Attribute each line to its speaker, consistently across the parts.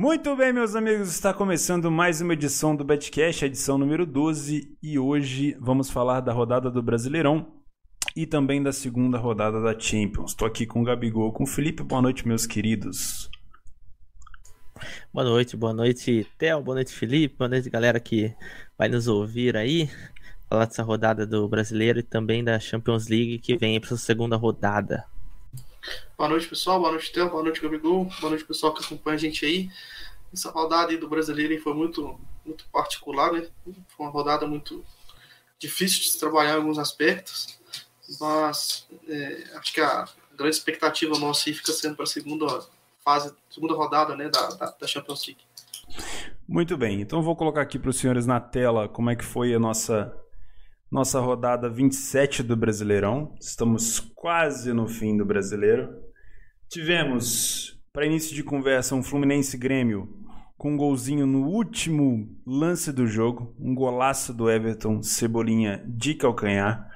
Speaker 1: Muito bem, meus amigos, está começando mais uma edição do Betcast, a edição número 12, e hoje vamos falar da rodada do Brasileirão e também da segunda rodada da Champions. Estou aqui com o Gabigol, com o Felipe. Boa noite, meus queridos.
Speaker 2: Boa noite, boa noite, Theo, boa noite, Felipe, boa noite, galera que vai nos ouvir aí, falar dessa rodada do Brasileiro e também da Champions League que vem para essa segunda rodada.
Speaker 3: Boa noite, pessoal. Boa noite, Theo. Boa noite, Gabigol. Boa noite, pessoal que acompanha a gente aí. Essa rodada aí do brasileiro foi muito, muito particular, né? Foi uma rodada muito difícil de se trabalhar em alguns aspectos, mas é, acho que a grande expectativa nossa aí fica sendo para a segunda fase, segunda rodada, né, da, da, da Champions League.
Speaker 1: Muito bem, então vou colocar aqui para os senhores na tela como é que foi a nossa nossa rodada 27 do Brasileirão. Estamos quase no fim do Brasileiro. Tivemos, para início de conversa, um Fluminense Grêmio com um golzinho no último lance do jogo, um golaço do Everton Cebolinha de calcanhar.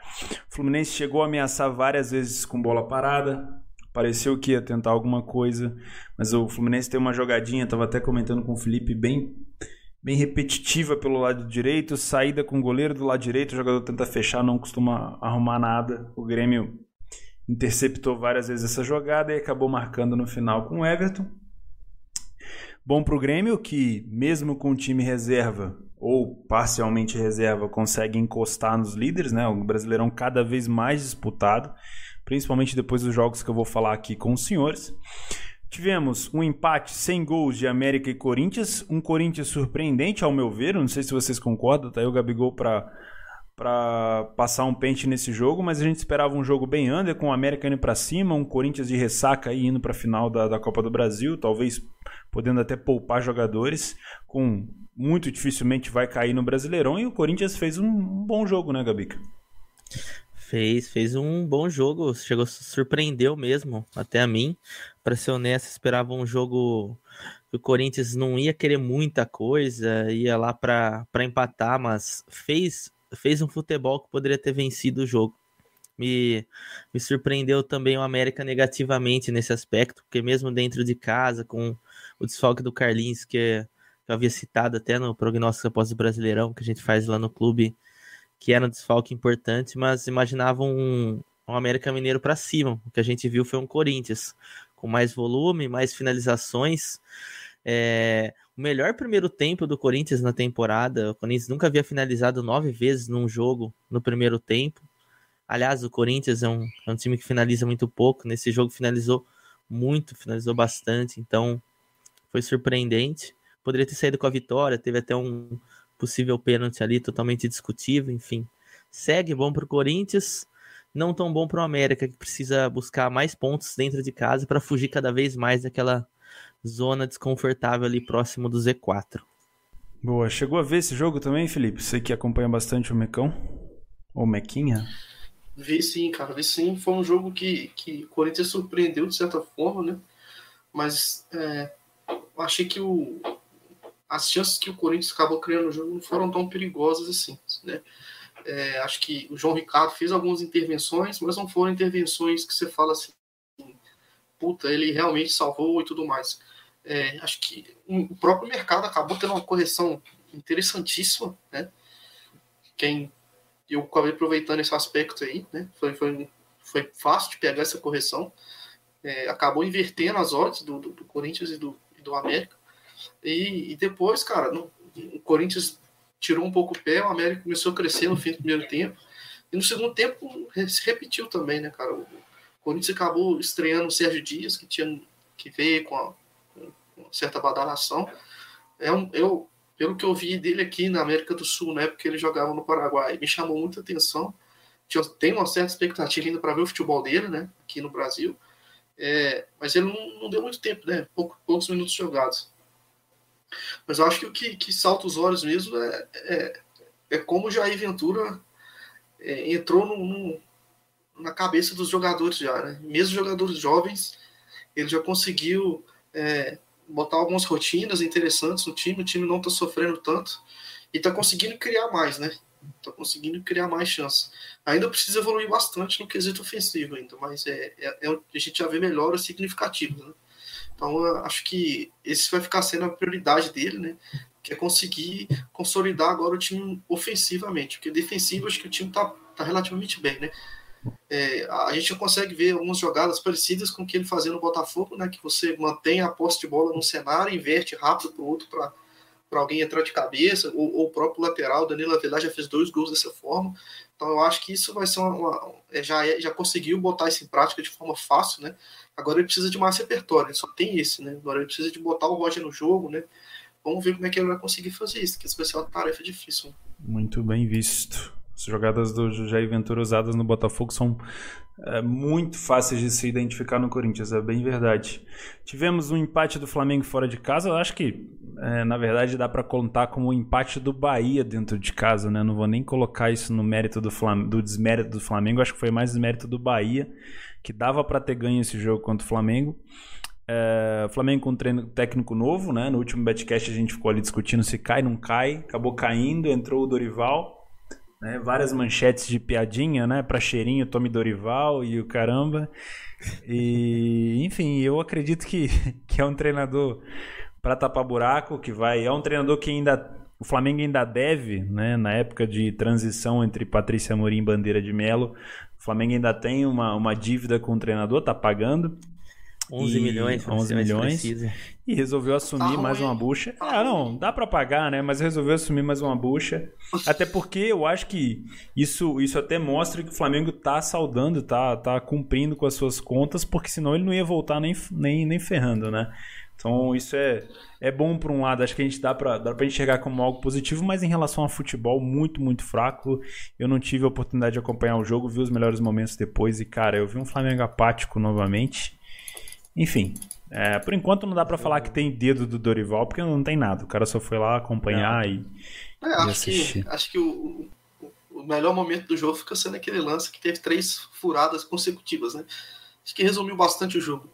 Speaker 1: O Fluminense chegou a ameaçar várias vezes com bola parada, pareceu que ia tentar alguma coisa, mas o Fluminense tem uma jogadinha, estava até comentando com o Felipe, bem bem repetitiva pelo lado direito, saída com o goleiro do lado direito, o jogador tenta fechar, não costuma arrumar nada. O Grêmio interceptou várias vezes essa jogada e acabou marcando no final com o Everton. Bom para o Grêmio que, mesmo com o time reserva ou parcialmente reserva, consegue encostar nos líderes, né? O Brasileirão cada vez mais disputado, principalmente depois dos jogos que eu vou falar aqui com os senhores. Tivemos um empate sem gols de América e Corinthians, um Corinthians surpreendente ao meu ver, não sei se vocês concordam, tá aí o Gabigol para para passar um pente nesse jogo, mas a gente esperava um jogo bem under, com o América indo para cima, um Corinthians de ressaca aí indo para a final da, da Copa do Brasil, talvez podendo até poupar jogadores, com muito dificilmente vai cair no Brasileirão, e o Corinthians fez um, bom jogo, né, Gabica?
Speaker 2: Fez, fez um bom jogo, chegou surpreendeu mesmo, até a mim. Para ser honesto, esperava um jogo que o Corinthians não ia querer muita coisa, ia lá para empatar, mas fez fez um futebol que poderia ter vencido o jogo. Me, me surpreendeu também o América negativamente nesse aspecto, porque mesmo dentro de casa, com o desfalque do Carlinhos, que, que eu havia citado até no prognóstico após o Brasileirão, que a gente faz lá no clube, que era um desfalque importante, mas imaginava um, um América Mineiro para cima. O que a gente viu foi um Corinthians com mais volume, mais finalizações. É, o melhor primeiro tempo do Corinthians na temporada. O Corinthians nunca havia finalizado nove vezes num jogo no primeiro tempo. Aliás, o Corinthians é um, é um time que finaliza muito pouco. Nesse jogo finalizou muito, finalizou bastante. Então foi surpreendente. Poderia ter saído com a vitória. Teve até um possível pênalti ali, totalmente discutível. Enfim, segue bom para o Corinthians. Não tão bom para o América, que precisa buscar mais pontos dentro de casa para fugir cada vez mais daquela zona desconfortável ali próximo do Z4.
Speaker 1: Boa. Chegou a ver esse jogo também, Felipe? Você que acompanha bastante o Mecão? Ou Mequinha?
Speaker 3: Vi sim, cara. Vi sim. Foi um jogo que, que o Corinthians surpreendeu de certa forma, né? Mas é, achei que o, as chances que o Corinthians acabou criando no jogo não foram tão perigosas assim, né? É, acho que o João Ricardo fez algumas intervenções, mas não foram intervenções que você fala assim, puta, ele realmente salvou e tudo mais. É, acho que o próprio mercado acabou tendo uma correção interessantíssima, né? Quem eu acabei aproveitando esse aspecto aí, né? Foi, foi, foi fácil de pegar essa correção. É, acabou invertendo as odds do, do, do Corinthians e do, e do América. E, e depois, cara, no, o Corinthians tirou um pouco o pé, o América começou a crescer no fim do primeiro tempo. E no segundo tempo se repetiu também, né, cara? O Corinthians acabou estreando o Sérgio Dias, que tinha que ver com, uma certa badalação. É um, eu, pelo que eu vi dele aqui na América do Sul, na época que ele jogava no Paraguai, me chamou muita atenção. Tem uma certa expectativa ainda para ver o futebol dele, né, aqui no Brasil. É, mas ele não, não, deu muito tempo, né, Pouco, poucos minutos jogados. Mas eu acho que o que, que salta os olhos mesmo é, é, é como o Jair Ventura é, entrou num, na cabeça dos jogadores já, né? Mesmo jogadores jovens, ele já conseguiu é, botar algumas rotinas interessantes no time, o time não está sofrendo tanto e está conseguindo criar mais, né? Está conseguindo criar mais chances. Ainda precisa evoluir bastante no quesito ofensivo ainda, mas é, é, é a gente já vê melhoras significativas, né? Então, acho que esse vai ficar sendo a prioridade dele, né? Que é conseguir consolidar agora o time ofensivamente, porque defensivo acho que o time tá, tá relativamente bem, né? É, a gente consegue ver algumas jogadas parecidas com o que ele fazia no Botafogo, né? Que você mantém a posse de bola num cenário, inverte rápido para o outro para para alguém entrar de cabeça, ou, ou o próprio lateral, Danilo Avelar já fez dois gols dessa forma. Então eu acho que isso vai ser uma. uma é, já, é, já conseguiu botar isso em prática de forma fácil, né? Agora ele precisa de mais repertório, ele só tem esse, né? Agora ele precisa de botar o Roger no jogo, né? Vamos ver como é que ele vai conseguir fazer isso, que isso vai ser uma tarefa difícil. Né?
Speaker 1: Muito bem visto. As jogadas do Jair Ventura usadas no Botafogo são é, muito fáceis de se identificar no Corinthians, é bem verdade. Tivemos um empate do Flamengo fora de casa, eu acho que, é, na verdade, dá para contar como o empate do Bahia dentro de casa, né? Não vou nem colocar isso no mérito do, Flam do desmérito do Flamengo, acho que foi mais desmérito do Bahia, que dava para ter ganho esse jogo contra o Flamengo. É, Flamengo com um treino técnico novo, né? No último betcast a gente ficou ali discutindo se cai, não cai, acabou caindo, entrou o Dorival né? Várias manchetes de piadinha, né? Pra cheirinho, Tome Dorival e o caramba. E, enfim, eu acredito que, que é um treinador para tapar buraco, que vai. É um treinador que ainda. O Flamengo ainda deve, né? Na época de transição entre Patrícia Amorim e Bandeira de Melo, o Flamengo ainda tem uma, uma dívida com o treinador, tá pagando.
Speaker 2: 11 milhões,
Speaker 1: 11 milhões. E resolveu assumir tá mais uma bucha. Ah, não, dá para pagar, né? Mas resolveu assumir mais uma bucha. Até porque eu acho que isso, isso até mostra que o Flamengo tá saudando, tá, tá cumprindo com as suas contas, porque senão ele não ia voltar nem, nem, nem ferrando, né? Então isso é, é bom por um lado, acho que a gente dá para dá pra enxergar como algo positivo, mas em relação ao futebol, muito, muito fraco. Eu não tive a oportunidade de acompanhar o jogo, vi os melhores momentos depois e, cara, eu vi um Flamengo apático novamente. Enfim, é, por enquanto não dá para falar que tem dedo do Dorival, porque não tem nada. O cara só foi lá acompanhar e,
Speaker 3: é, acho assistir. Que, acho que o, o, melhor momento do jogo fica sendo aquele lance que teve três furadas consecutivas, né? Acho que resumiu bastante o jogo.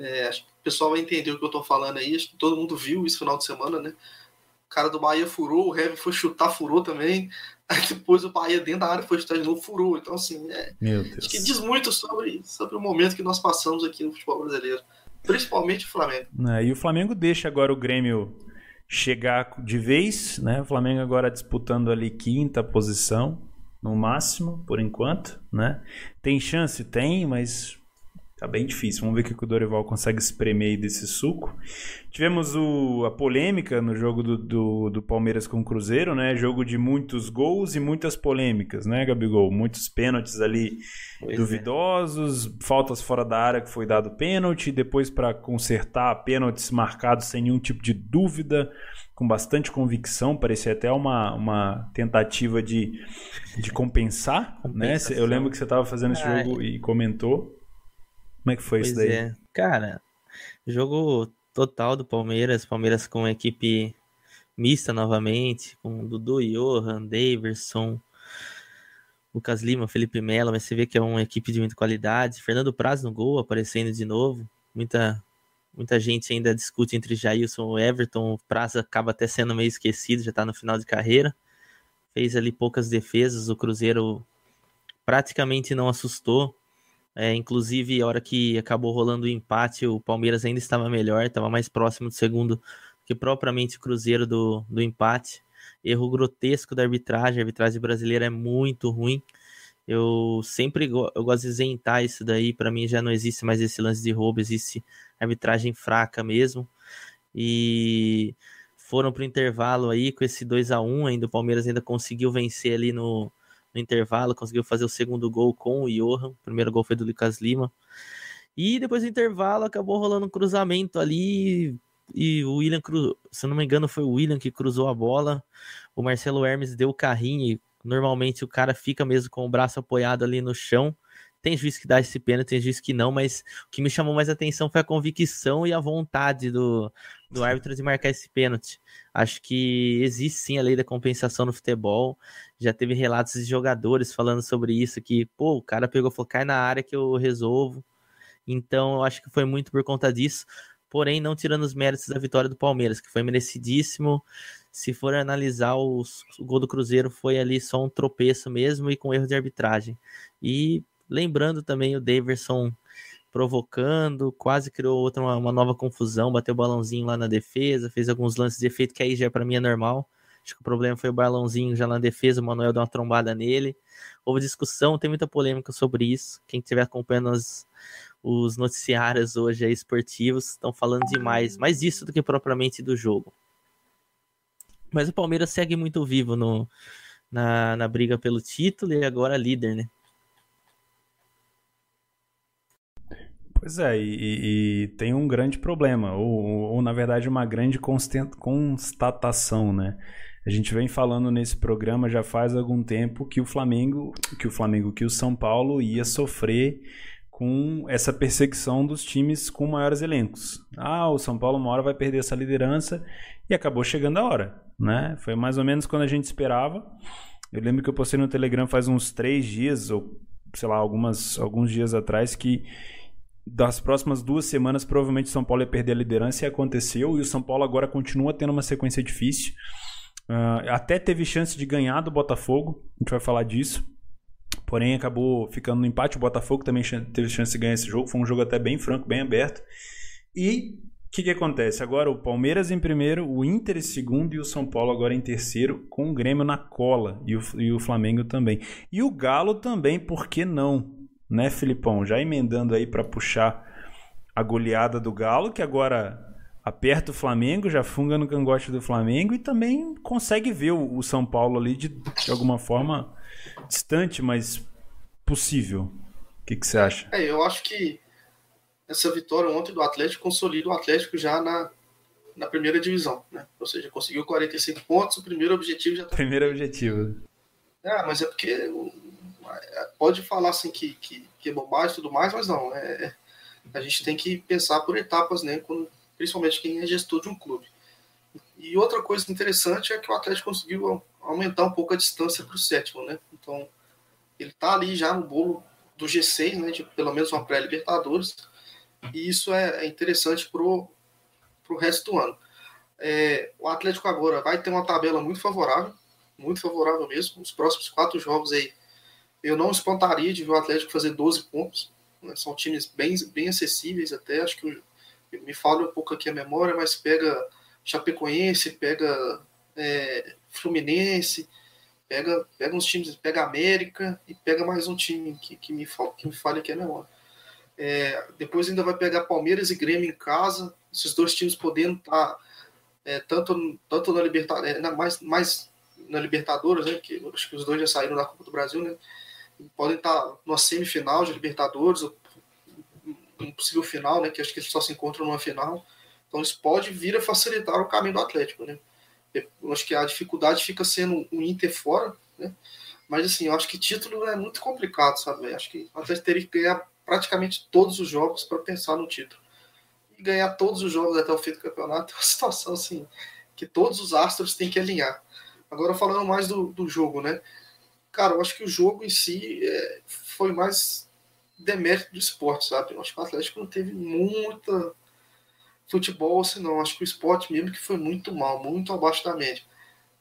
Speaker 3: É, acho que o pessoal vai entender o que eu tô falando aí. Acho que todo mundo viu isso final de semana, né? O cara do Bahia furou, o Heavy foi chutar, furou também. Aí depois o Bahia dentro da área foi chutar de novo, furou. Então, assim, é, acho que diz muito sobre, sobre o momento que nós passamos aqui no futebol brasileiro. Principalmente o Flamengo.
Speaker 1: É, e o Flamengo deixa agora o Grêmio chegar de vez, né? O Flamengo agora disputando ali quinta posição, no máximo, por enquanto, né? Tem chance? Tem, mas Tá bem difícil. Vamos ver o que o Dorival consegue espremer desse suco. Tivemos o, a polêmica no jogo do, do, do, Palmeiras com o Cruzeiro, né? Jogo de muitos gols e muitas polêmicas, né, Gabigol? Muitos pênaltis ali pois é. duvidosos, é. faltas fora da área que foi dado pênalti, depois para consertar pênaltis marcados sem nenhum tipo de dúvida, com bastante convicção, parecia até uma, uma tentativa de, de compensar, né? Eu lembro que você estava fazendo esse jogo e comentou. Como é que foi pois isso daí? É.
Speaker 2: Cara, jogo total do Palmeiras, Palmeiras com equipe mista novamente, com Dudu, Johan, Daverson, Lucas Lima, Felipe Melo, mas você vê que é uma equipe de muita qualidade. Fernando Praz no gol, aparecendo de novo. Muita, muita gente ainda discute entre Jailson e Everton. O Praz acaba até sendo meio esquecido, já está no final de carreira. Fez ali poucas defesas, o Cruzeiro praticamente não assustou. É, inclusive, a hora que acabou rolando o empate, o Palmeiras ainda estava melhor, estava mais próximo do segundo que propriamente o Cruzeiro do, do empate. Erro grotesco da arbitragem, a arbitragem brasileira é muito ruim. Eu sempre go eu gosto de isentar isso daí, para mim já não existe mais esse lance de roubo, existe arbitragem fraca mesmo. E foram para o intervalo aí com esse 2 a 1 ainda o Palmeiras ainda conseguiu vencer ali no, no intervalo, conseguiu fazer o segundo gol com o Johan. O primeiro gol foi do Lucas Lima. E depois do intervalo acabou rolando um cruzamento ali. E o William, cru... se não me engano, foi o William que cruzou a bola. O Marcelo Hermes deu o carrinho. E normalmente o cara fica mesmo com o braço apoiado ali no chão. Tem juiz que dá esse pênalti, tem juiz que não, mas o que me chamou mais atenção foi a convicção e a vontade do, do árbitro de marcar esse pênalti. Acho que existe sim a lei da compensação no futebol. Já teve relatos de jogadores falando sobre isso, que, pô, o cara pegou e falou, cai na área que eu resolvo. Então, eu acho que foi muito por conta disso. Porém, não tirando os méritos da vitória do Palmeiras, que foi merecidíssimo. Se for analisar, o gol do Cruzeiro foi ali só um tropeço mesmo e com erro de arbitragem. E lembrando também o Daverson provocando, quase criou outra uma, uma, nova confusão, bateu o balãozinho lá na defesa, fez alguns lances de efeito que aí já para mim é normal. Acho que o problema foi o balãozinho já na defesa, o Manuel deu uma trombada nele. Houve discussão, tem muita polêmica sobre isso. Quem estiver acompanhando as, os noticiários hoje aí, esportivos estão falando demais, mais disso do que propriamente do jogo. Mas o Palmeiras segue muito vivo no, na, na briga pelo título e agora líder, né?
Speaker 1: Pois é, e, e, tem um grande problema, ou, ou na verdade uma grande constatação, né? A gente vem falando nesse programa já faz algum tempo que o Flamengo, que o Flamengo, que o São Paulo ia sofrer com essa perseguição dos times com maiores elencos. Ah, o São Paulo uma hora vai perder essa liderança e acabou chegando a hora, né? Foi mais ou menos quando a gente esperava. Eu lembro que eu postei no Telegram faz uns três dias ou sei lá algumas alguns dias atrás que das próximas duas semanas, provavelmente o São Paulo ia perder a liderança e aconteceu. E o São Paulo agora continua tendo uma sequência difícil. Uh, até teve chance de ganhar do Botafogo, a gente vai falar disso. Porém, acabou ficando no empate. O Botafogo também teve chance de ganhar esse jogo. Foi um jogo até bem franco, bem aberto. E o que, que acontece? Agora o Palmeiras em primeiro, o Inter em segundo e o São Paulo agora em terceiro, com o Grêmio na cola e o, e o Flamengo também. E o Galo também, por que não? Né, Filipão? Já emendando aí para puxar a goleada do Galo, que agora aperta o Flamengo, já funga no cangote do Flamengo e também consegue ver o, São Paulo ali de, de alguma forma distante, mas possível. O que, que você acha?
Speaker 3: É, eu acho que essa vitória ontem do Atlético consolida o Atlético já na, na primeira divisão, né? Ou seja, conseguiu 45 pontos, o primeiro objetivo já tá...
Speaker 1: Primeiro objetivo.
Speaker 3: Ah, mas é porque pode falar assim que, que, que é bobagem e tudo mais, mas não. É, é, a gente tem que pensar por etapas, né? Quando, principalmente quem é gestor de um clube. E outra coisa interessante é que o Atlético conseguiu aumentar um pouco a distância para o sétimo, né? Então, ele está ali já no bolo do G6, né? De pelo menos uma pré-Libertadores. E isso é, é interessante para o resto do ano. É, o Atlético agora vai ter uma tabela muito favorável, muito favorável mesmo. Os próximos quatro jogos aí eu não espantaria de ver o Atlético fazer 12 pontos. Né? São times bem, bem acessíveis até. Acho que eu, me falha um pouco aqui a memória, mas pega Chapecoense, pega é, Fluminense, pega, pega uns times, pega América e pega mais um time que, que, me, que me falha aqui a memória. É, depois ainda vai pegar Palmeiras e Grêmio em casa, esses dois times podendo estar tá, é, tanto, tanto na Libertadores, é, mais, mais na Libertadores, né, que acho que os dois já saíram da Copa do Brasil, né, podem estar numa semifinal de Libertadores, um possível final, né, que acho que eles só se encontram numa final. Então isso pode vir a facilitar o caminho do Atlético, né? Eu acho que a dificuldade fica sendo o Inter fora, né? Mas assim, eu acho que título é muito complicado, sabe? Eu acho que o Atlético teria que ganhar praticamente todos os jogos para pensar no título. E ganhar todos os jogos até o fim do campeonato é uma situação assim que todos os astros têm que alinhar. Agora falando mais do, do jogo, né? Cara, eu acho que o jogo em si é, foi mais demérito do esporte, sabe? Eu acho que o Atlético não teve muita futebol assim, não. Acho que o esporte mesmo que foi muito mal, muito abaixo da média.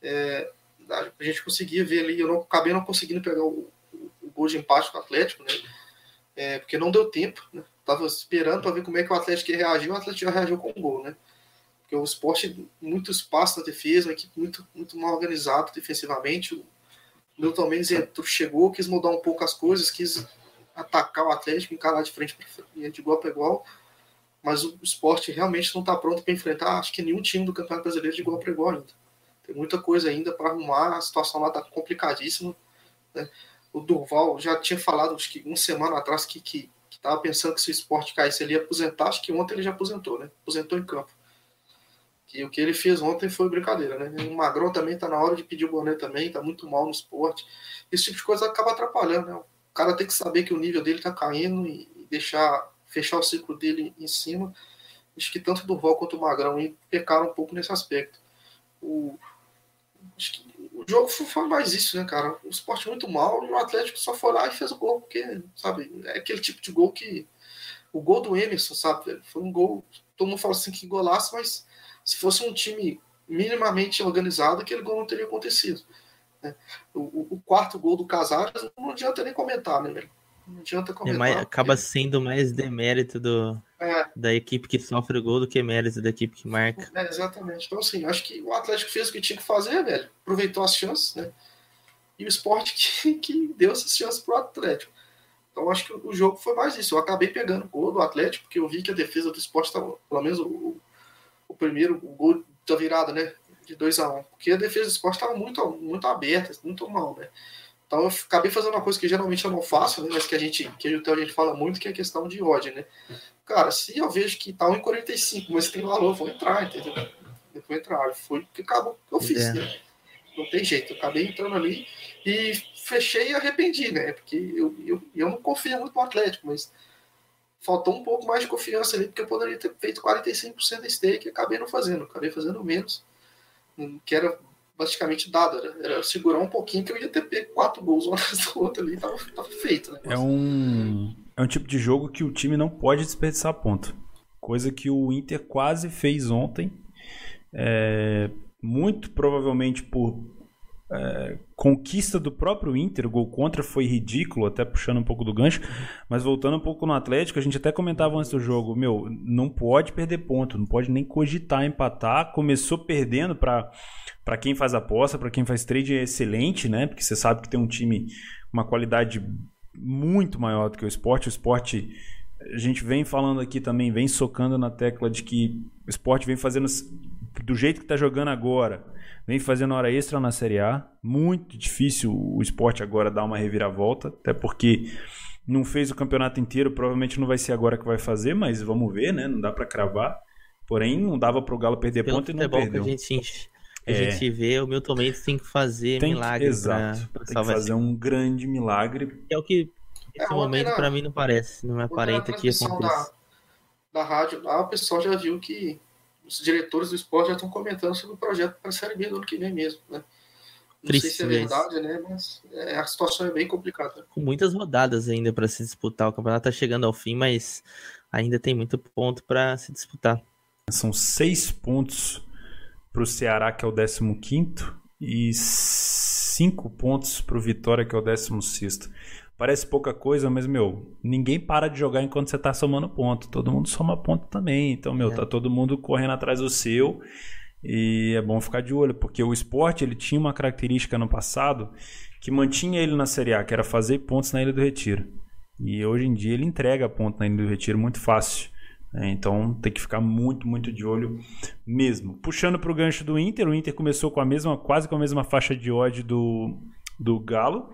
Speaker 3: É, a gente conseguia ver ali, eu não acabei não conseguindo pegar o, o, o gol de empate do Atlético, né? É, porque não deu tempo, né? Tava esperando para ver como é que o Atlético ia reagir, o Atlético já reagiu com o gol, né? Porque o esporte, muito espaço na defesa, uma equipe muito, muito mal organizada defensivamente. Milton Mendes entrou, chegou, quis mudar um pouco as coisas, quis atacar o Atlético, encarar de frente de igual para igual, mas o esporte realmente não está pronto para enfrentar, acho que nenhum time do Campeonato Brasileiro de igual para igual ainda. Tem muita coisa ainda para arrumar, a situação lá está complicadíssima. Né? O Durval já tinha falado, acho que uma semana atrás, que estava que, que pensando que se o esporte caísse ele ia aposentar, acho que ontem ele já aposentou, né? Aposentou em campo que o que ele fez ontem foi brincadeira, né? O Magrão também tá na hora de pedir o boné também, tá muito mal no esporte. Esse tipo de coisa acaba atrapalhando, né? O cara tem que saber que o nível dele tá caindo e deixar fechar o ciclo dele em cima. Acho que tanto o Durval quanto o Magrão pecaram um pouco nesse aspecto. O, o jogo foi mais isso, né, cara? O esporte muito mal e o Atlético só foi lá e fez o gol, porque, sabe, é aquele tipo de gol que. O gol do Emerson, sabe? Foi um gol. Todo mundo fala assim que golaço, mas se fosse um time minimamente organizado, aquele gol não teria acontecido. Né? O, o, quarto gol do Casares não adianta nem comentar, né, velho? Não adianta
Speaker 2: É
Speaker 3: comentar.
Speaker 2: mais-
Speaker 3: porque-
Speaker 2: acaba sendo mais demérito do,
Speaker 3: É,
Speaker 2: da equipe que sofre o gol do que mérito da equipe que marca.
Speaker 3: É, exatamente. Então, assim, acho que o Atlético fez o que tinha que fazer, velho. Aproveitou as chances, né? E o esporte que, que deu essas chances pro Atlético. Então, acho que o jogo foi mais isso. Eu acabei pegando o gol do Atlético, porque eu vi que a defesa do esporte estava, pelo menos o, o primeiro, o gol da virada, né? De 2 a 1 um, Porque a defesa do esporte estava muito, muito aberta, muito mal, né? Então, eu acabei fazendo uma coisa que geralmente eu não faço, né? Mas que a gente, que até a gente fala muito, que é a questão de ódio, né? Cara, se eu vejo que tá 1,45, mas tem valor, vou entrar, entendeu? Eu vou entrar. Foi o que acabou que eu fiz,
Speaker 2: É.
Speaker 3: né? Não tem jeito. Eu acabei entrando ali e fechei e arrependi, né? Porque eu, eu, eu não confio muito no Atlético, mas faltou um pouco mais de confiança ali, porque eu poderia ter feito 45% da stake e acabei não fazendo. Acabei fazendo menos, hum, que era basicamente dado. Era, era segurar um pouquinho que eu ia ter pego quatro gols um atrás do outro ali, tava, tava feito, né?
Speaker 1: É um, é um tipo de jogo que o time não pode desperdiçar ponto. Coisa que o Inter quase fez ontem. É, muito provavelmente por é, conquista do próprio Inter. O gol contra foi ridículo, até puxando um pouco do gancho. Mas voltando um pouco no Atlético, a gente até comentava antes do jogo: meu, não pode perder ponto, não pode nem cogitar empatar. Começou perdendo para para quem faz aposta, para quem faz trade é excelente, né? Porque você sabe que tem um time uma qualidade muito maior do que o esporte. O esporte, a gente vem falando aqui também, vem socando na tecla de que o esporte vem fazendo do jeito que está jogando agora, vem fazendo hora extra na Série A. Muito difícil o esporte agora dar uma reviravolta, até porque não fez o campeonato inteiro, provavelmente não vai ser agora que vai fazer, mas vamos ver, né? Não dá para cravar. Porém, não dava para o Galo perder
Speaker 2: Pelo
Speaker 1: ponto e não
Speaker 2: futebol que
Speaker 1: perdeu.
Speaker 2: a gente, a
Speaker 1: É.
Speaker 2: gente vê, o Milton Mendes tem que fazer
Speaker 1: Tem que-
Speaker 2: milagre
Speaker 1: exato.
Speaker 2: pra, pra
Speaker 1: Tem que fazer um grande milagre.
Speaker 2: É o que
Speaker 3: É,
Speaker 2: nesse
Speaker 3: ontem
Speaker 2: momento pra mim não parece, não
Speaker 3: na
Speaker 2: aparenta que aconteça.
Speaker 3: Da, da rádio lá, o pessoal já viu que os diretores do esporte já estão comentando sobre o projeto para a Série B do ano que vem mesmo, né? Não sei se
Speaker 2: Triste
Speaker 3: é verdade, né? Mas é, a situação é bem complicada.
Speaker 2: Com muitas rodadas ainda pra se disputar, o campeonato tá chegando ao fim, mas ainda tem muito ponto pra se disputar.
Speaker 1: São seis pontos para o Ceará, que é o 15, e cinco pontos para o Vitória, que é o 16. Parece pouca coisa, mas, meu, ninguém para de jogar enquanto você tá somando ponto. Todo mundo soma ponto também. Então, meu,
Speaker 2: É.
Speaker 1: tá todo mundo correndo atrás do seu. E é bom ficar de olho, porque o esporte ele tinha uma característica no passado que mantinha ele na Série A, que era fazer pontos na Ilha do Retiro. E hoje em dia ele entrega ponto na Ilha do Retiro muito fácil. né? Então tem que ficar muito, muito de olho mesmo. Puxando para o gancho do Inter, o Inter começou com a mesma, quase com a mesma faixa de ódio do, do Galo.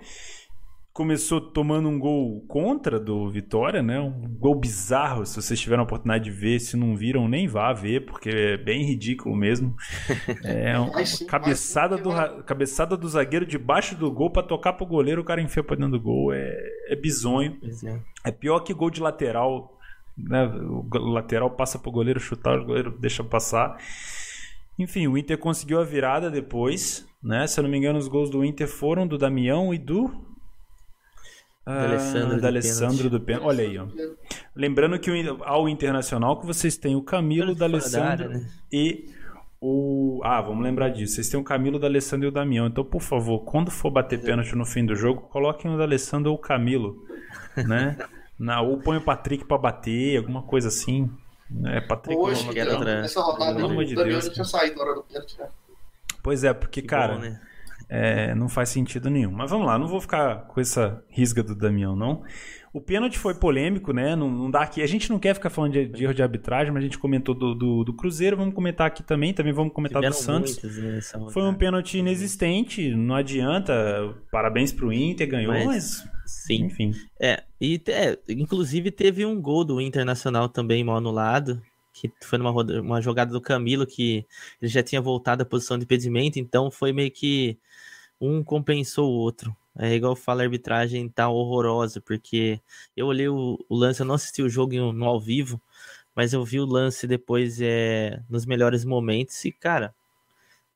Speaker 1: Começou tomando um gol contra do Vitória, né? Um gol bizarro. Se vocês tiveram a oportunidade de ver, se não viram, nem vá ver, porque é bem ridículo mesmo. É uma cabeçada do, cabeçada do zagueiro debaixo do gol para tocar pro goleiro, o cara enfia pra dentro do gol. É, é bizonho.
Speaker 2: É.
Speaker 1: É pior que gol de lateral. Né? O lateral passa pro goleiro chutar, o goleiro deixa passar. Enfim, o Inter conseguiu a virada depois. Né? Se eu não me engano, os gols do Inter foram do Damião e do. Ah,
Speaker 2: Alessandro
Speaker 1: da
Speaker 2: do
Speaker 1: Alessandro do pênalti. Olha aí, ó. Lembrando que o- ao Internacional que vocês têm o Camilo,
Speaker 2: da
Speaker 1: D'Alessandro
Speaker 2: né?
Speaker 1: e o. Ah, vamos lembrar disso. Vocês têm o Camilo, o D'Alessandro e o Damião. Então, por favor, quando for bater pênalti no fim do jogo, coloquem o D'Alessandro ou o Camilo, né? Na, ou põe o Patrick pra bater, alguma coisa assim. É, Patrick
Speaker 3: Hoje, não,
Speaker 2: outra-
Speaker 3: nessa rodada,
Speaker 1: Pelo
Speaker 3: o
Speaker 1: amor de
Speaker 3: Damião
Speaker 1: Deus,
Speaker 3: já tinha saído na hora do pênalti, né?
Speaker 1: Pois é, porque,
Speaker 2: Que
Speaker 1: cara,
Speaker 2: bom, né?
Speaker 1: É, não faz sentido nenhum. Mas vamos lá, não vou ficar com essa risga do Damião, não. O pênalti foi polêmico, né? Não, não dá aqui. A gente não quer ficar falando de, de erro de arbitragem, mas a gente comentou do, do, do Cruzeiro, vamos comentar aqui também. Também vamos comentar
Speaker 2: Tiveram
Speaker 1: do Santos. Foi um pênalti inexistente, não adianta. Parabéns pro Inter, ganhou,
Speaker 2: Mas-
Speaker 1: mas.
Speaker 2: Sim.
Speaker 1: Enfim.
Speaker 2: É, e é, inclusive teve um gol do Internacional também mal anulado, que foi numa roda- uma jogada do Camilo que ele já tinha voltado à posição de impedimento, então foi meio que um compensou o outro. É igual fala a arbitragem tá horrorosa, porque eu olhei o, o lance, eu não assisti o jogo no ao vivo, mas eu vi o lance depois é, nos melhores momentos e, cara,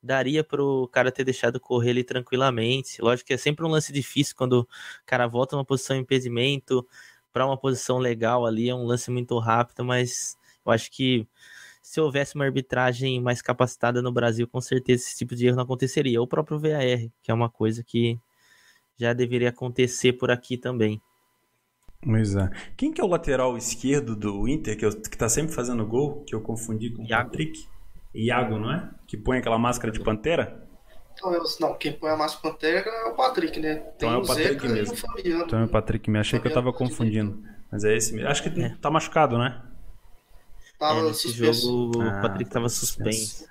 Speaker 2: daria pro cara ter deixado correr ali tranquilamente. Lógico que é sempre um lance difícil quando o cara volta numa posição de impedimento para uma posição legal ali, é um lance muito rápido, mas eu acho que se houvesse uma arbitragem mais capacitada no Brasil, com certeza esse tipo de erro não aconteceria. O próprio VAR, que é uma coisa que já deveria acontecer por aqui também.
Speaker 1: Pois é. Quem que é o lateral esquerdo do Inter, que, eu, que tá sempre fazendo gol, que eu confundi com o Patrick? Iago, não é? Que põe aquela máscara de pantera?
Speaker 3: Então, não, quem põe a máscara de pantera é o Patrick, né?
Speaker 1: Tem então é o Patrick Zeca mesmo. Então é o Patrick mesmo. Achei que eu tava confundindo. Mas é esse mesmo. Acho que é. tá machucado, né?
Speaker 2: Tava é, nesse suspenso. jogo ah, o Patrick tava suspenso.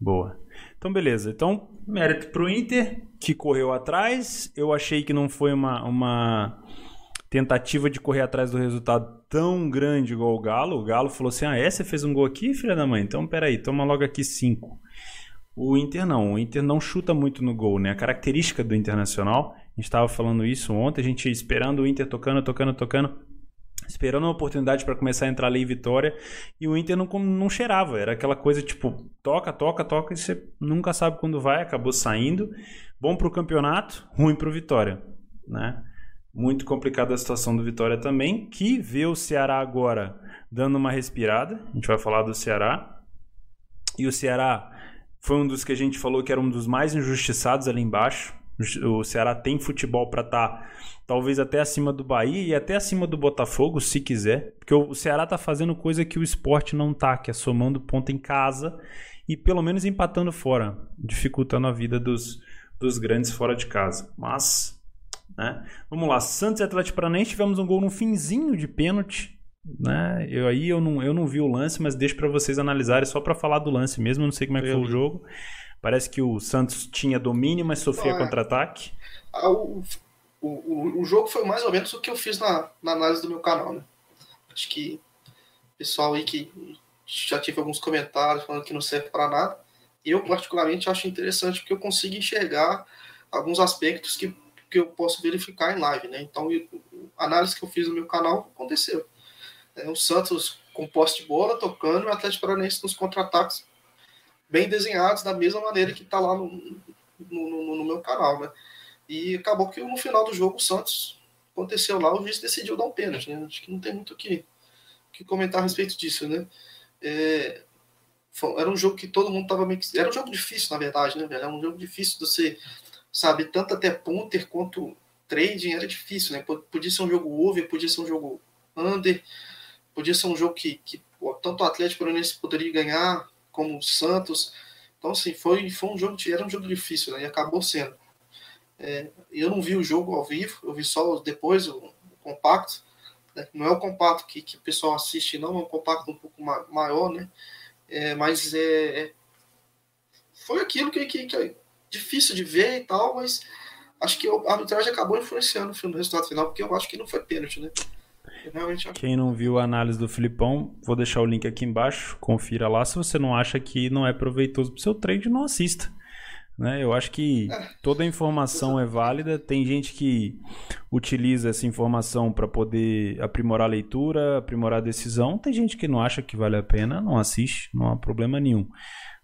Speaker 1: Boa. Então, beleza. Então, mérito pro Inter, que correu atrás. Eu achei que não foi uma, uma tentativa de correr atrás do resultado tão grande igual o Galo. O Galo falou assim: ah, é? Você fez um gol aqui, filha da mãe? Então peraí, toma logo aqui cinco. O Inter não, o Inter não chuta muito no gol, né? A característica do Internacional, a gente estava falando isso ontem, a gente esperando o Inter tocando, tocando, tocando, esperando uma oportunidade para começar a entrar ali em vitória, e o Inter não, não cheirava, era aquela coisa tipo, toca, toca, toca, e você nunca sabe quando vai, acabou saindo. Bom para o campeonato, ruim para o Vitória, né? Muito complicada a situação do Vitória também, que vê o Ceará agora dando uma respirada. A gente vai falar do Ceará. E o Ceará foi um dos que a gente falou que era um dos mais injustiçados ali embaixo. O Ceará tem futebol para estar tá, talvez até acima do Bahia e até acima do Botafogo, se quiser. Porque o Ceará tá fazendo coisa que o esporte não tá, que é somando ponto em casa e pelo menos empatando fora, dificultando a vida dos, dos grandes fora de casa. Mas né? Vamos lá, Santos e Atlético Paranaense tivemos um gol no finzinho de pênalti. Né? Eu aí eu não, eu não vi o lance, mas deixo para vocês analisarem só para falar do lance mesmo. Eu não sei como é que foi o jogo. Parece que o Santos tinha domínio, mas sofria ah, contra-ataque.
Speaker 3: O, o, o, jogo foi mais ou menos o que eu fiz na, na análise do meu canal. Né? Acho que o pessoal aí que já tive alguns comentários falando que não serve para nada. Eu, particularmente, acho interessante porque eu consigo enxergar alguns aspectos que que eu posso verificar em live, né? Então, a análise que eu fiz no meu canal aconteceu. É, o Santos com posse de bola, tocando, e o Atlético Paranaense nos contra-ataques bem desenhados, da mesma maneira que está lá no, no, no, no, meu canal, né? E acabou que no final do jogo o Santos aconteceu lá, o juiz decidiu dar um pênalti, né? Acho que não tem muito o que, que comentar a respeito disso, né? É, foi, era um jogo que todo mundo estava meio que... Era um jogo difícil, na verdade, né, velho? Era um jogo difícil de você sabe? Tanto até punter quanto trading era difícil, né? Podia ser um jogo over, podia ser um jogo under, podia ser um jogo que, que tanto o Atlético Paranaense poderia ganhar, como o Santos. Então, assim, foi, foi um jogo, era um jogo difícil, né? E acabou sendo. É, eu não vi o jogo ao vivo, eu vi só depois o, o compacto. Né? Não é o compacto que, que o pessoal assiste, não, é um compacto um pouco ma maior, né? É, mas é, é foi aquilo que, que, que difícil de ver e tal, mas acho que a arbitragem acabou influenciando no resultado final, porque eu acho que não foi pênalti, né?
Speaker 1: Quem não viu a análise do Filipão, vou deixar o link aqui embaixo, confira lá. Se você não acha que não é proveitoso para o seu trade, não assista. Né? Eu acho que é. toda a informação é válida. Tem gente que utiliza essa informação para poder aprimorar a leitura, aprimorar a decisão. Tem gente que não acha que vale a pena, não assiste, não há problema nenhum.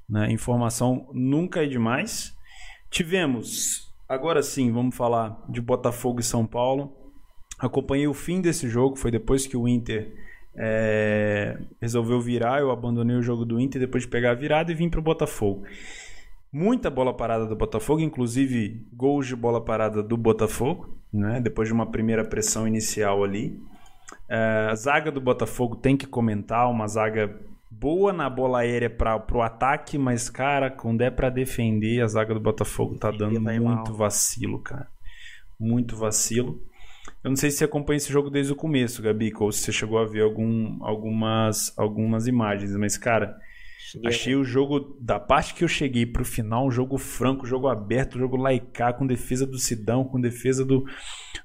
Speaker 1: Né? Informação nunca é demais. Tivemos, agora sim, vamos falar de Botafogo e São Paulo. Acompanhei o fim desse jogo, foi depois que o Inter é, resolveu virar. Eu abandonei o jogo do Inter depois de pegar a virada e vim para o Botafogo. Muita bola parada do Botafogo, inclusive gols de bola parada do Botafogo, né? depois de uma primeira pressão inicial ali. É, a zaga do Botafogo tem que comentar, uma zaga boa na bola aérea para o ataque, mas, cara, quando é para defender, a zaga do Botafogo tá dando muito vacilo, cara. Muito vacilo. Eu não sei se você acompanha esse jogo desde o começo, Gabi, ou se você chegou a ver algum, algumas, algumas imagens, mas, cara, cheguei achei o jogo, da parte que eu cheguei pro final, um jogo franco, jogo aberto, jogo laicar, com defesa do Sidão, com defesa do,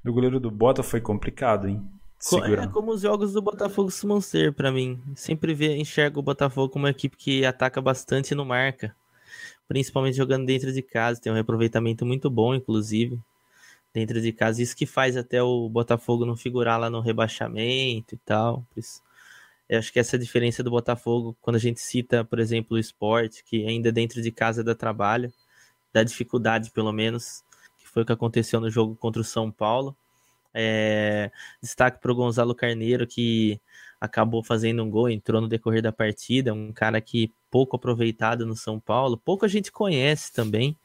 Speaker 1: do goleiro do Bota, foi complicado, hein?
Speaker 2: É como os jogos do Botafogo costumam ser para mim. Sempre vê, enxergo o Botafogo como uma equipe que ataca bastante e não marca. Principalmente jogando dentro de casa. Tem um reaproveitamento muito bom, inclusive. Dentro de casa. Isso que faz até o Botafogo não figurar lá no rebaixamento e tal. Eu acho que essa é a diferença do Botafogo, quando a gente cita, por exemplo, o esporte, que ainda dentro de casa dá trabalho, dá dificuldade, pelo menos, que foi o que aconteceu no jogo contra o São Paulo é, destaque para o Gonzalo Carneiro, que acabou fazendo um gol, entrou no decorrer da partida. Um cara que pouco aproveitado no São Paulo, pouco a gente conhece também.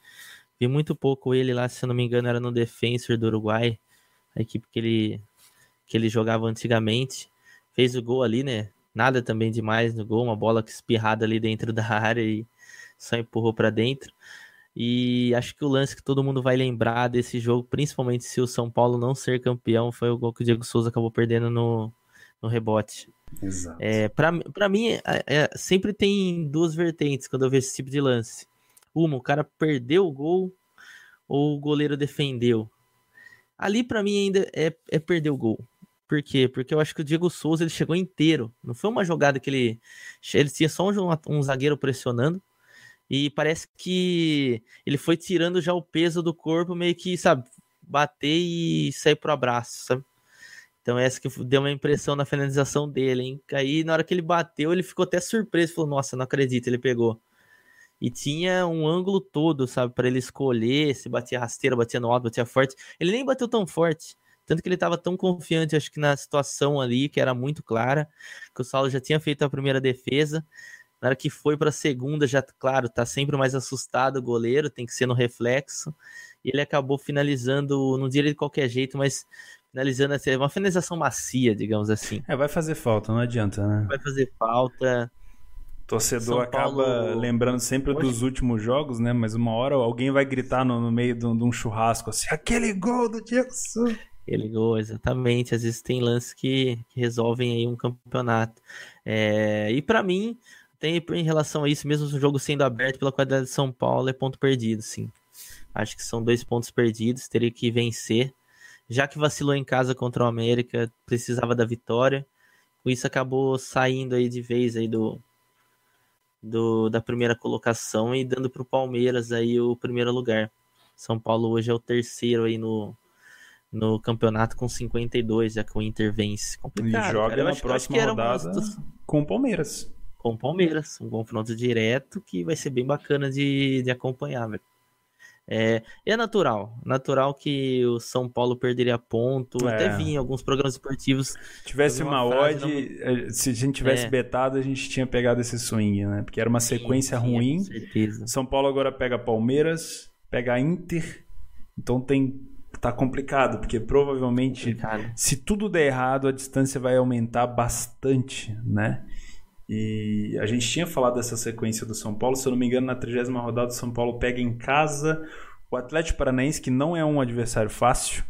Speaker 2: Vi muito pouco ele lá, se eu não me engano, era no Defensor do Uruguai, a equipe que ele, que ele jogava antigamente. Fez o gol ali, né? Nada também demais no gol, uma bola espirrada ali dentro da área e só empurrou para dentro. E acho que o lance que todo mundo vai lembrar desse jogo, principalmente se o São Paulo não ser campeão, foi o gol que o Diego Souza acabou perdendo no, no rebote.
Speaker 1: Exato.
Speaker 2: É, para mim, é, é, sempre tem duas vertentes quando eu vejo esse tipo de lance. Uma, o cara perdeu o gol ou o goleiro defendeu. Ali, para mim, ainda é, é perder o gol. Por quê? Porque eu acho que o Diego Souza ele chegou inteiro. Não foi uma jogada que ele. Ele tinha só um, um zagueiro pressionando. E parece que ele foi tirando já o peso do corpo, meio que, sabe, bater e sair pro abraço, sabe? Então essa que deu uma impressão na finalização dele, hein? Aí na hora que ele bateu, ele ficou até surpreso, falou: "Nossa, não acredito, ele pegou". E tinha um ângulo todo, sabe, para ele escolher se batia rasteira, batia no alto, batia forte. Ele nem bateu tão forte, tanto que ele estava tão confiante, acho que na situação ali, que era muito clara, que o Saulo já tinha feito a primeira defesa. Na hora que foi para a segunda, já, claro, tá sempre mais assustado o goleiro, tem que ser no reflexo. E ele acabou finalizando, não diria de qualquer jeito, mas finalizando assim, uma finalização macia, digamos assim.
Speaker 1: É, vai fazer falta, não adianta, né?
Speaker 2: Vai fazer falta.
Speaker 1: Torcedor São acaba Paulo... lembrando sempre Hoje... dos últimos jogos, né? Mas uma hora alguém vai gritar no, no meio de um, de um, churrasco assim: aquele gol do Diego Souza.
Speaker 2: Aquele gol, exatamente. Às vezes tem lances que, que resolvem aí um campeonato. É... E para mim, tem em relação a isso, mesmo o jogo sendo aberto pela qualidade de São Paulo, é ponto perdido, sim. Acho que são dois pontos perdidos, teria que vencer. Já que vacilou em casa contra o América, precisava da vitória. Com isso acabou saindo aí de vez aí do, do da primeira colocação e dando para o Palmeiras aí o primeiro lugar. São Paulo hoje é o terceiro aí no, no campeonato com 52, já que o Inter vence.
Speaker 1: Complicado, e joga cara. na acho, próxima rodada com o Palmeiras
Speaker 2: com o Palmeiras. Um confronto direto que vai ser bem bacana de, de acompanhar, velho. É, é natural, natural que o São Paulo perderia ponto. É. Até vi em alguns programas esportivos.
Speaker 1: Tivesse uma, uma odd, não... Eh, se a gente tivesse é. betado, a gente tinha pegado esse swing, né? Porque era uma sequência sim, ruim.
Speaker 2: Com certeza.
Speaker 1: São Paulo agora pega Palmeiras, pega Inter. Então tem tá complicado, porque provavelmente complicado. se tudo der errado, a distância vai aumentar bastante, né? E a gente tinha falado dessa sequência do São Paulo, se eu não me engano, na 30 rodada o São Paulo pega em casa o Atlético Paranaense, que não é um adversário fácil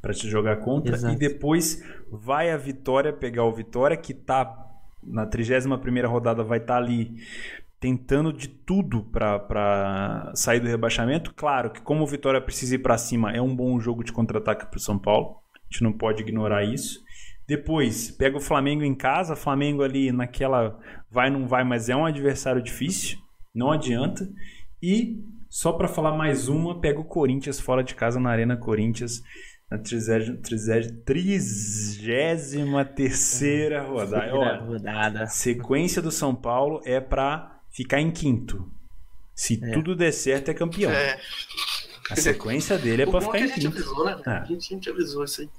Speaker 1: para te jogar contra, Exato. e depois vai a Vitória pegar o Vitória, que tá na 31 rodada vai estar tá ali tentando de tudo para sair do rebaixamento. Claro que como o Vitória precisa ir para cima, é um bom jogo de contra-ataque para o São Paulo. A gente não pode ignorar isso. Depois, pega o Flamengo em casa, Flamengo ali naquela vai não vai, mas é um adversário difícil, não adianta. E só para falar mais uma, pega o Corinthians fora de casa na Arena Corinthians na 33 terceira rodada. Olha, rodada. Sequência do São Paulo é para ficar em quinto. Se é. tudo der certo, é campeão. É. A sequência dele é para ficar em quinto.
Speaker 3: Avisou, né? É. A gente avisou isso aí.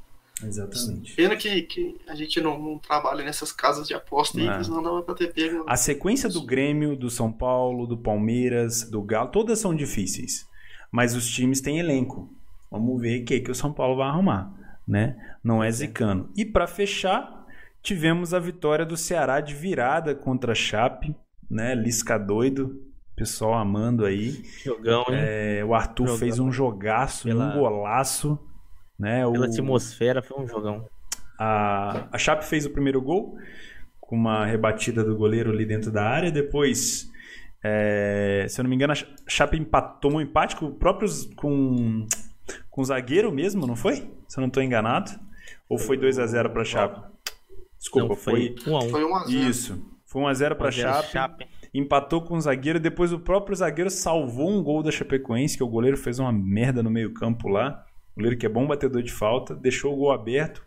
Speaker 1: Exatamente.
Speaker 3: Pena que, que a gente não, não trabalha nessas casas de aposta aí, senão não vai pra ter pego.
Speaker 1: A sequência do Grêmio, do São Paulo, do Palmeiras, do Galo, todas são difíceis. Mas os times têm elenco. Vamos ver o que, que o São Paulo vai arrumar. Né? Não é zicano. E para fechar, tivemos a vitória do Ceará de virada contra a Chape. Né? Lisca doido. Pessoal amando aí.
Speaker 2: Jogão, hein?
Speaker 1: É, o Arthur Jogão. fez um jogaço, Pela... um golaço. Né?
Speaker 2: Pela o... atmosfera, foi um jogão.
Speaker 1: A, a Chape fez o primeiro gol com uma rebatida do goleiro ali dentro da área. Depois, é, se eu não me engano, a Chape empatou um empate com próprios com, com o zagueiro mesmo, não foi? Se eu não estou enganado. Ou foi 2 a 0 para a Chape? Desculpa, não,
Speaker 2: foi 1 a 1.
Speaker 3: Foi 1 a 0.
Speaker 1: Isso. Foi 1 a 0 para a Chape. Chape. Empatou com o zagueiro, depois o próprio zagueiro salvou um gol da Chapecoense, que o goleiro fez uma merda no meio-campo lá goleiro que é bom batedor de falta, deixou o gol aberto.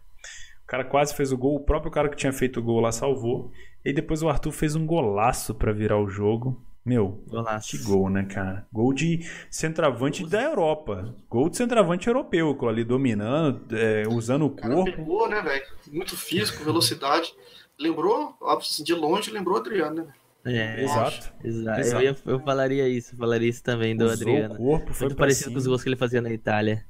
Speaker 1: O cara quase fez o gol, o próprio cara que tinha feito o gol lá salvou. E depois o Arthur fez um golaço para virar o jogo. Meu,
Speaker 2: golaço.
Speaker 1: que gol, né, cara? Gol de centroavante da Europa. Gol de centroavante europeu, ali dominando, é, usando o corpo.
Speaker 3: Cara pegou, né, velho? Muito físico, velocidade. Lembrou, óbvio, de longe, lembrou o Adriano, né?
Speaker 2: É, exato. exato. exato. Eu, ia, eu, falaria isso, falaria isso também do Usou Adriano.
Speaker 1: O corpo foi
Speaker 2: Muito parecido cima. com os gols que ele fazia na Itália.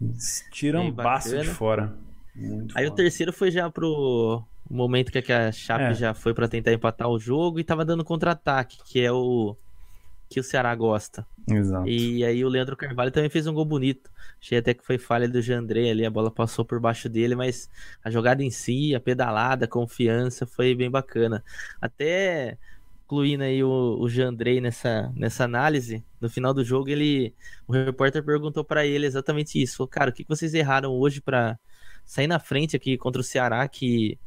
Speaker 1: Tiram um baço de fora.
Speaker 2: Muito Aí foda. o terceiro foi já pro momento que a Chape é. já foi para tentar empatar o jogo e tava dando contra-ataque, que é o que o Ceará gosta.
Speaker 1: Exato.
Speaker 2: E aí o Leandro Carvalho também fez um gol bonito. Achei até que foi falha do Jandré ali, a bola passou por baixo dele, mas a jogada em si, a pedalada, a confiança foi bem bacana. Até incluindo aí o, o Jandrei nessa, nessa análise, no final do jogo ele o repórter perguntou para ele exatamente isso. Falou, cara, o que vocês erraram hoje para sair na frente aqui contra o Ceará, que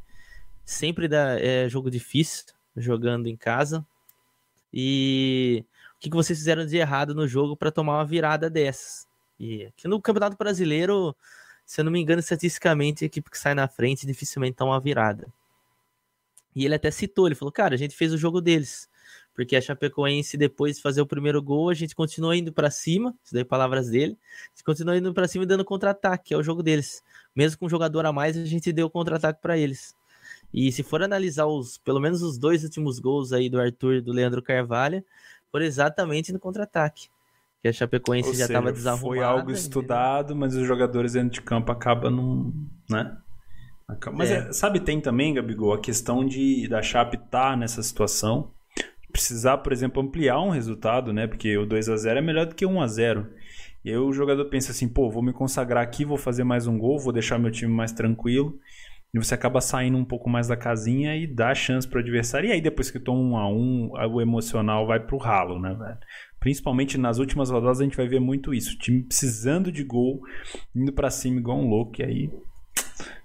Speaker 2: sempre dá, é jogo difícil, jogando em casa. E o que vocês fizeram de errado no jogo para tomar uma virada dessas? E aqui no Campeonato Brasileiro, se eu não me engano, estatisticamente, a equipe que sai na frente dificilmente toma uma virada. E ele até citou, ele falou, cara, a gente fez o jogo deles. Porque a Chapecoense, depois de fazer o primeiro gol, a gente continuou indo para cima, isso daí palavras dele, a gente continuou indo para cima e dando contra-ataque, é o jogo deles. Mesmo com um jogador a mais, a gente deu contra-ataque para eles. E se for analisar os, pelo menos os dois últimos gols aí do Arthur e do Leandro Carvalho, foram exatamente no contra-ataque. Que a Chapecoense Ou já estava desarrumada.
Speaker 1: Foi algo estudado, entendeu? mas os jogadores dentro de campo acabam não, né? Mas é. É, sabe, tem também, Gabigol, a questão de da Chape estar tá nessa situação, precisar, por exemplo, ampliar um resultado, né? Porque o 2 a 0 é melhor do que 1 a 0 E aí o jogador pensa assim, pô, vou me consagrar aqui, vou fazer mais um gol, vou deixar meu time mais tranquilo. E você acaba saindo um pouco mais da casinha e dá chance pro adversário. E aí, depois que toma um a um, o emocional vai pro ralo, né, velho? Principalmente nas últimas rodadas a gente vai ver muito isso. O time precisando de gol, indo para cima igual um louco. E aí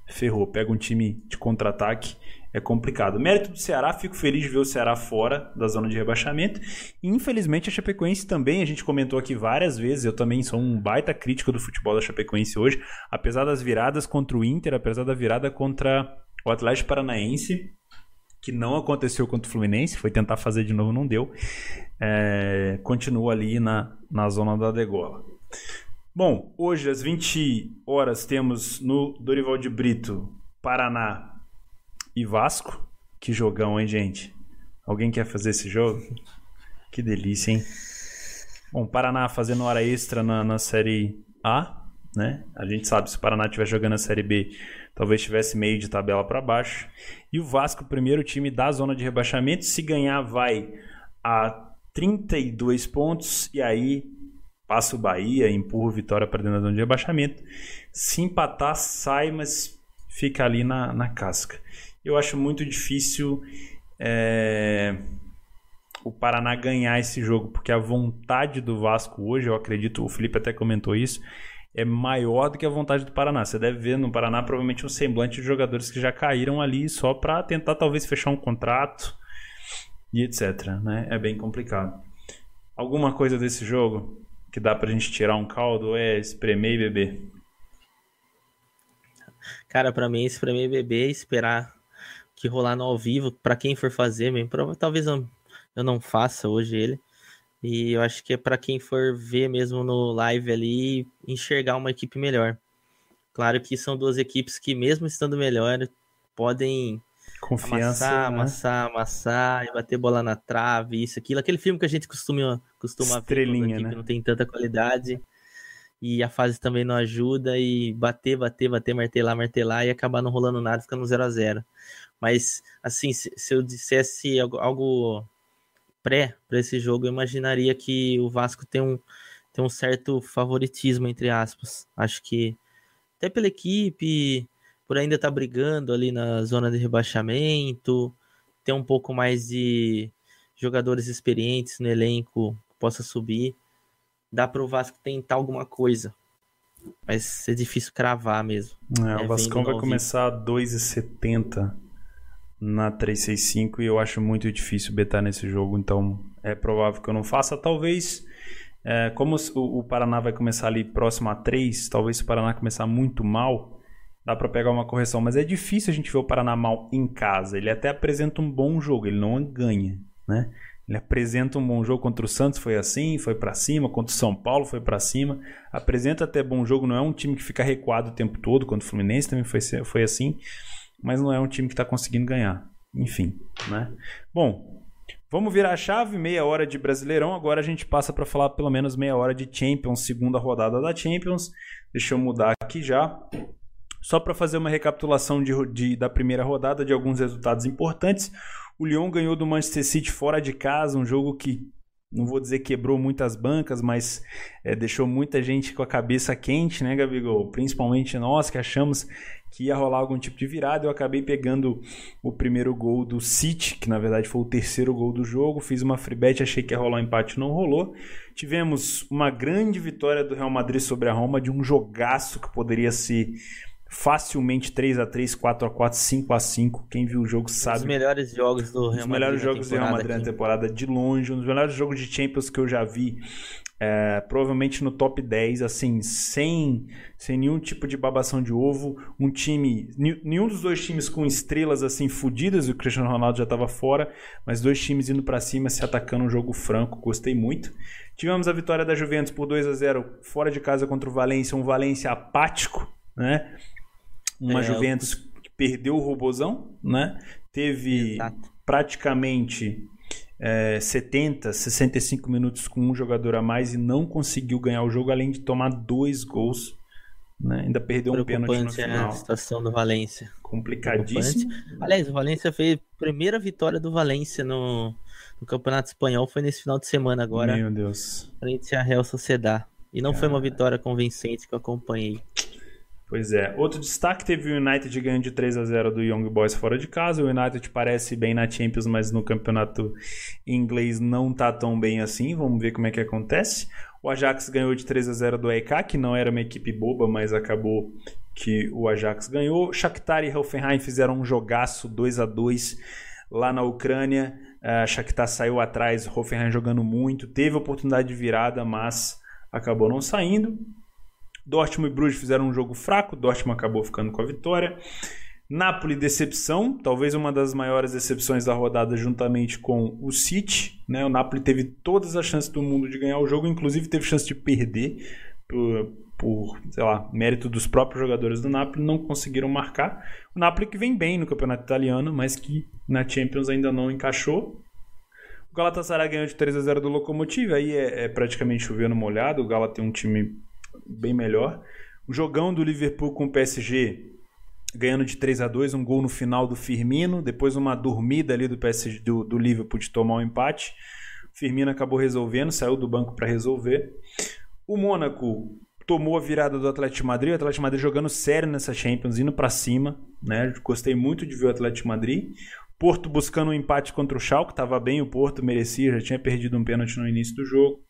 Speaker 1: ferrou. Pega um time de contra-ataque, é complicado. Mérito do Ceará, fico feliz de ver o Ceará fora da zona de rebaixamento. E, infelizmente, a Chapecoense também, a gente comentou aqui várias vezes, eu também sou um baita crítico do futebol da Chapecoense hoje, apesar das viradas contra o Inter, apesar da virada contra o Atlético Paranaense, que não aconteceu contra o Fluminense, foi tentar fazer de novo, não deu. É, continua ali na, na zona da degola. Bom, hoje às 20 horas temos no Dorival de Brito, Paraná e Vasco. Que jogão, hein, gente? Alguém quer fazer esse jogo? Que delícia, hein? Bom, Paraná fazendo hora extra na, na Série A, né? A gente sabe se o Paraná estiver jogando a Série B, talvez tivesse meio de tabela para baixo. E o Vasco, primeiro time da zona de rebaixamento, se ganhar vai a 32 pontos e aí passa o Bahia, empurra o Vitória para dentro da zona de rebaixamento. Se empatar, sai, mas fica ali na, na casca. Eu acho muito difícil é, o Paraná ganhar esse jogo, porque a vontade do Vasco hoje, eu acredito, o Felipe até comentou isso, é maior do que a vontade do Paraná. Você deve ver no Paraná provavelmente um semblante de jogadores que já caíram ali só para tentar talvez fechar um contrato e etc. Né? É bem complicado. Alguma coisa desse jogo? que dá pra gente tirar um caldo é espremer e beber?
Speaker 2: Cara, pra mim, espremer e beber é esperar que rolar no ao vivo, para quem for fazer mesmo. Talvez eu, eu não faça hoje ele. E eu acho que é para quem for ver mesmo no live ali, enxergar uma equipe melhor. Claro que são duas equipes que, mesmo estando melhor, podem
Speaker 1: Confiança.
Speaker 2: Amassar, né? amassar, amassar, e bater bola na trave, isso, aquilo. Aquele filme que a gente costuma, costuma
Speaker 1: Estrelinha, ver,
Speaker 2: né? que não tem tanta qualidade. E a fase também não ajuda, e bater, bater, bater, martelar, martelar, e acabar não rolando nada, ficando 0 a 0 Mas, assim, se, se eu dissesse algo, algo pré para esse jogo, eu imaginaria que o Vasco tem um, tem um certo favoritismo, entre aspas. Acho que até pela equipe, por ainda estar tá brigando ali na zona de rebaixamento, ter um pouco mais de jogadores experientes no elenco que possa subir, dá para o Vasco tentar alguma coisa. Mas é difícil cravar mesmo.
Speaker 1: É, é, o Vascão vai começar a 2,70 na 365 e eu acho muito difícil betar nesse jogo, então é provável que eu não faça. Talvez, é, como o, o Paraná vai começar ali próximo a 3, talvez se o Paraná começar muito mal, dá para pegar uma correção, mas é difícil a gente ver o Paraná mal em casa. Ele até apresenta um bom jogo, ele não ganha, né? Ele apresenta um bom jogo contra o Santos, foi assim, foi para cima, contra o São Paulo foi para cima. Apresenta até bom jogo, não é um time que fica recuado o tempo todo, contra o Fluminense também foi, foi assim, mas não é um time que está conseguindo ganhar. Enfim, né? Bom, vamos virar a chave, meia hora de Brasileirão, agora a gente passa para falar pelo menos meia hora de Champions, segunda rodada da Champions. Deixa eu mudar aqui já. Só para fazer uma recapitulação de, de, da primeira rodada de alguns resultados importantes. O Lyon ganhou do Manchester City fora de casa, um jogo que não vou dizer quebrou muitas bancas, mas é, deixou muita gente com a cabeça quente, né, Gabigol? Principalmente nós que achamos que ia rolar algum tipo de virada. Eu acabei pegando o primeiro gol do City, que na verdade foi o terceiro gol do jogo. Fiz uma free bet, achei que ia rolar um empate, não rolou. Tivemos uma grande vitória do Real Madrid sobre a Roma, de um jogaço que poderia ser facilmente 3 a 3 4 a 4 5 a 5 Quem viu o jogo sabe.
Speaker 2: Dos melhores jogos do Real Madrid.
Speaker 1: Os melhores jogos do Real Madrid na temporada, de longe. Um dos melhores jogos de Champions que eu já vi. É, provavelmente no top 10, assim, sem, sem nenhum tipo de babação de ovo. Um time. Nenhum dos dois times com estrelas assim fodidas, o Cristiano Ronaldo já estava fora, mas dois times indo para cima, se atacando um jogo franco. Gostei muito. Tivemos a vitória da Juventus por 2 a 0 fora de casa contra o Valência, um Valência apático, né? Uma é, Juventus que perdeu o Robozão, né? Teve Exato. praticamente é, 70, 65 minutos com um jogador a mais e não conseguiu ganhar o jogo, além de tomar dois gols. Né? Ainda perdeu um pênalti no final.
Speaker 2: a situação do Valência.
Speaker 1: Complicadíssimo.
Speaker 2: Aliás, o Valência fez a primeira vitória do Valência no, no Campeonato Espanhol, foi nesse final de semana agora.
Speaker 1: Meu Deus.
Speaker 2: Frente à Real Sociedad. E não Cara. foi uma vitória convincente que eu acompanhei.
Speaker 1: Pois é. Outro destaque teve o United ganhando de 3 a 0 do Young Boys fora de casa. O United parece bem na Champions, mas no campeonato inglês não tá tão bem assim. Vamos ver como é que acontece. O Ajax ganhou de 3 a 0 do AEK, que não era uma equipe boba, mas acabou que o Ajax ganhou. Shakhtar e Hoffenheim fizeram um jogaço 2 a 2 lá na Ucrânia. A Shakhtar saiu atrás, Hoffenheim jogando muito, teve oportunidade de virada, mas acabou não saindo. Dortmund e Bruges fizeram um jogo fraco, Dortmund acabou ficando com a vitória. Napoli, decepção, talvez uma das maiores decepções da rodada, juntamente com o City. Né? O Napoli teve todas as chances do mundo de ganhar o jogo, inclusive teve chance de perder por, por sei lá, mérito dos próprios jogadores do Napoli, não conseguiram marcar. O Napoli que vem bem no campeonato italiano, mas que na Champions ainda não encaixou. O Galatasaray ganhou de 3 a 0 do Lokomotiv, aí é, é praticamente chovendo molhado. O Gala tem um time bem melhor. O jogão do Liverpool com o PSG ganhando de 3 a 2 um gol no final do Firmino, depois uma dormida ali do PSG do, do Liverpool de tomar um empate. O Firmino acabou resolvendo, saiu do banco para resolver. O Mônaco tomou a virada do Atlético Madrid, o Atlético Madrid jogando sério nessa Champions, indo para cima, né? Gostei muito de ver o Atlético Madrid. Porto buscando um empate contra o Schalke, estava bem o Porto, merecia, já tinha perdido um pênalti no início do jogo.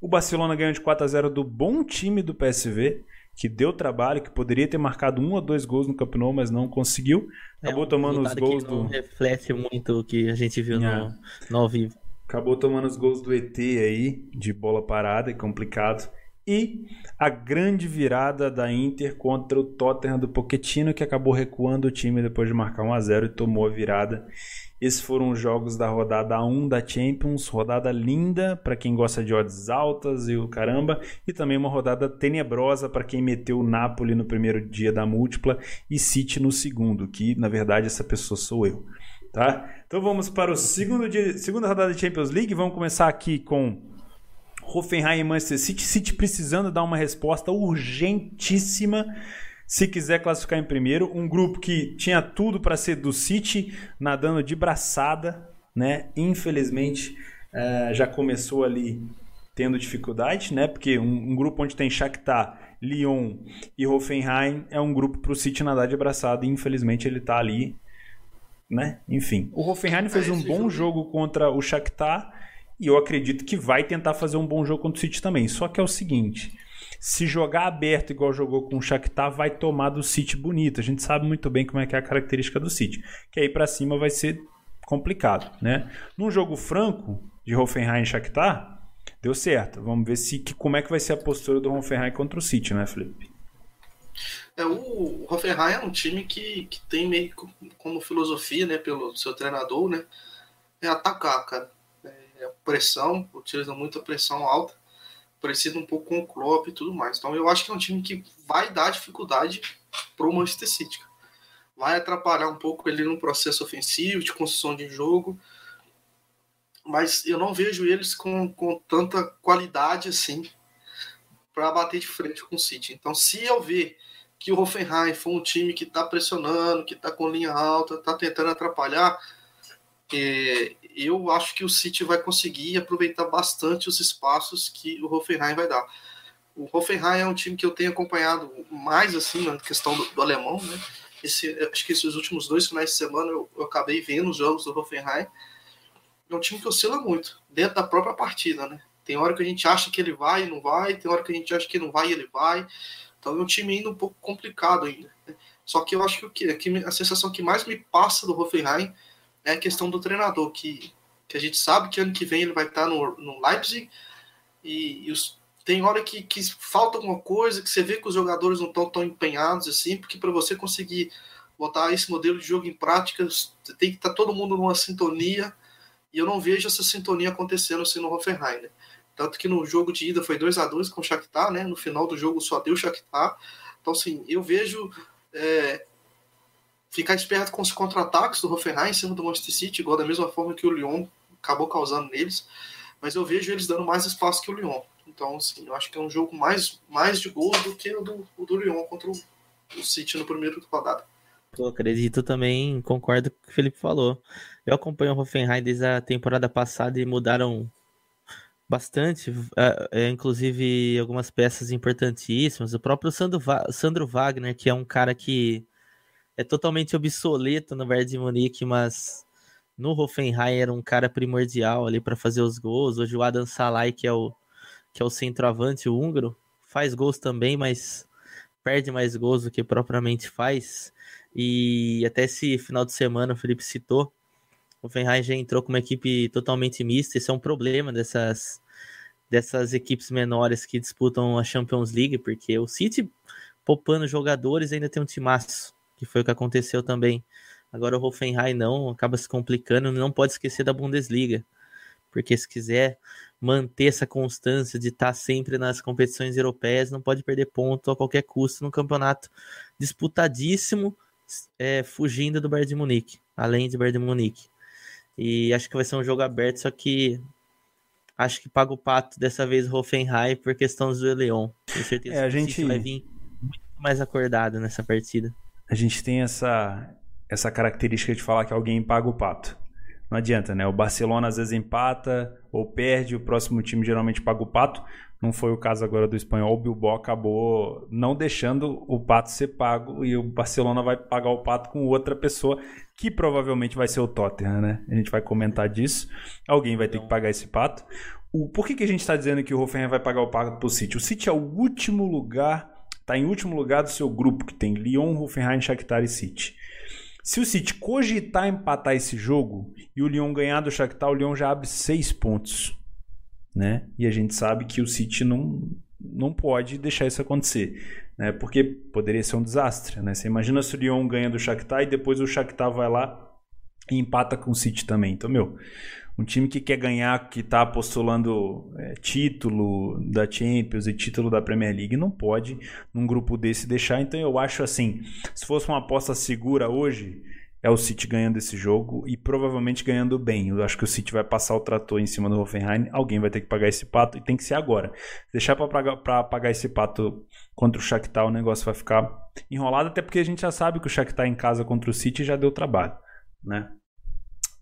Speaker 1: O Barcelona ganhou de 4 a 0 do bom time do PSV, que deu trabalho, que poderia ter marcado um ou dois gols no Camp Nou, mas não conseguiu. Acabou é um tomando os gols do.
Speaker 2: reflete muito o que a gente viu é. no, no ao vivo.
Speaker 1: Acabou tomando os gols do ET aí, de bola parada, é complicado. E a grande virada da Inter contra o Tottenham do Pochettino, que acabou recuando o time depois de marcar 1 a 0 e tomou a virada. Esses foram os jogos da rodada 1 da Champions, rodada linda para quem gosta de odds altas e o caramba, e também uma rodada tenebrosa para quem meteu o Napoli no primeiro dia da múltipla e City no segundo, que na verdade essa pessoa sou eu. Tá? Então vamos para o segundo dia, segunda rodada da Champions League. Vamos começar aqui com Hoffenheim e Manchester City. City precisando dar uma resposta urgentíssima se quiser classificar em primeiro. Um grupo que tinha tudo para ser do City, nadando de braçada, né? Infelizmente é, já começou ali tendo dificuldade, né? Porque um, um, grupo onde tem Shakhtar, Lyon e Hoffenheim é um grupo para o City nadar de braçada e infelizmente ele está ali, né? Enfim, o Hoffenheim fez é um bom jogo contra o Shakhtar e eu acredito que vai tentar fazer um bom jogo contra o City também. Só que é o seguinte, se jogar aberto igual jogou com o Shakhtar, vai tomar do City bonito. A gente sabe muito bem como é que é a característica do City. Que aí para cima vai ser complicado, né? Num jogo franco de Hoffenheim e Shakhtar, deu certo. Vamos ver se que, como é que vai ser a postura do Hoffenheim contra o City, né, Felipe?
Speaker 3: É, o Hoffenheim é um time que, que tem meio como filosofia, né, pelo seu treinador, né, é atacar, cara. É pressão, utiliza muita pressão alta parecido um pouco com o Klopp e tudo mais. Então eu acho que é um time que vai dar dificuldade para o Manchester City. Vai atrapalhar um pouco ele no processo ofensivo, de construção de jogo. Mas eu não vejo eles com, com tanta qualidade assim para bater de frente com o City. Então, se eu ver que o Hoffenheim foi um time que está pressionando, que está com linha alta, está tentando atrapalhar, é, eu acho que o City vai conseguir aproveitar bastante os espaços que o Hoffenheim vai dar. O Hoffenheim é um time que eu tenho acompanhado mais assim na questão do, do alemão, né? Esse, acho que esses últimos dois finais de semana eu, eu, acabei vendo os jogos do Hoffenheim. É um time que oscila muito dentro da própria partida, né? Tem hora que a gente acha que ele vai e não vai, tem hora que a gente acha que não vai e ele vai. Então é um time ainda um pouco complicado ainda. Né? Só que eu acho que o que, a sensação que mais me passa do Hoffenheim é a questão do treinador, que, que a gente sabe que ano que vem ele vai estar no, no Leipzig e, e os, tem hora que, que falta alguma coisa, que você vê que os jogadores não estão tão empenhados assim, porque para você conseguir botar esse modelo de jogo em prática, tem que estar tá todo mundo numa sintonia, e eu não vejo essa sintonia acontecendo assim no Hoffenheim. Né? Tanto que no jogo de ida foi 2 a 2 com o Shakhtar, né? No final do jogo só deu o Shakhtar. Então, assim, eu vejo é, ficar esperto com os contra-ataques do Hoffenheim em cima do Manchester City, igual da mesma forma que o Lyon acabou causando neles. Mas eu vejo eles dando mais espaço que o Lyon. Então, assim, eu acho que é um jogo mais, mais de gols do que o do, o do Lyon contra o, o City no primeiro rodada.
Speaker 2: Eu acredito também, concordo com o que o Felipe falou. Eu acompanho o Hoffenheim desde a temporada passada e mudaram Bastante, é, é, inclusive algumas peças importantíssimas. O próprio Sandro, Sandro Wagner, que é um cara que é totalmente obsoleto no Bayern de Munique, mas no Hoffenheim era um cara primordial ali para fazer os gols. Hoje o Adam Salai, que é o que é o centroavante o húngaro, faz gols também, mas perde mais gols do que propriamente faz. E até esse final de semana o Felipe citou, o Hoffenheim já entrou com uma equipe totalmente mista. Esse é um problema dessas, dessas equipes menores que disputam a Champions League, porque o City, poupando jogadores, ainda tem um timaço, que foi o que aconteceu também. Agora o Hoffenheim não, acaba se complicando, não pode esquecer da Bundesliga, porque se quiser manter essa constância de estar sempre nas competições europeias, não pode perder ponto a qualquer custo no campeonato disputadíssimo, é, fugindo do Bayern de Munique, além de Bayern de Munique. E acho que vai ser um jogo aberto, só que acho que paga o pato dessa vez o Hoffenheim por questão do Leão. Tenho certeza
Speaker 1: é, a que gente
Speaker 2: vai vir muito mais acordado nessa partida.
Speaker 1: A gente tem essa, essa característica de falar que alguém paga o pato. Não adianta, né? O Barcelona às vezes empata ou perde, o próximo time geralmente paga o pato. Não foi o caso agora do espanhol. O Bilbao acabou não deixando o pato ser pago e o Barcelona vai pagar o pato com outra pessoa que provavelmente vai ser o Tottenham, né? A gente vai comentar disso. Alguém vai ter que pagar esse pato. O, por que, que a gente está dizendo que o Hoffenheim vai pagar o pato para o City? O City é o último lugar, está em último lugar do seu grupo, que tem Lyon, Hoffenheim, Shakhtar e City. Se o City cogitar empatar esse jogo e o Lyon ganhar do Shakhtar, o Lyon já abre seis pontos. Né? E a gente sabe que o City não, não pode deixar isso acontecer né? Porque poderia ser um desastre, né? Você imagina se o Lyon ganha do Shakhtar e depois o Shakhtar vai lá e empata com o City também. Então, meu, um time que quer ganhar, que está postulando é, título da Champions e título da Premier League, não pode num grupo desse deixar. Então, eu acho assim, se fosse uma aposta segura hoje, é o City ganhando esse jogo e provavelmente ganhando bem. Eu acho que o City vai passar o trator em cima do Hoffenheim, alguém vai ter que pagar esse pato e tem que ser agora. Deixar para pagar esse pato contra o Shakhtar, o negócio vai ficar enrolado, até porque a gente já sabe que o Shakhtar em casa contra o City já deu trabalho, né?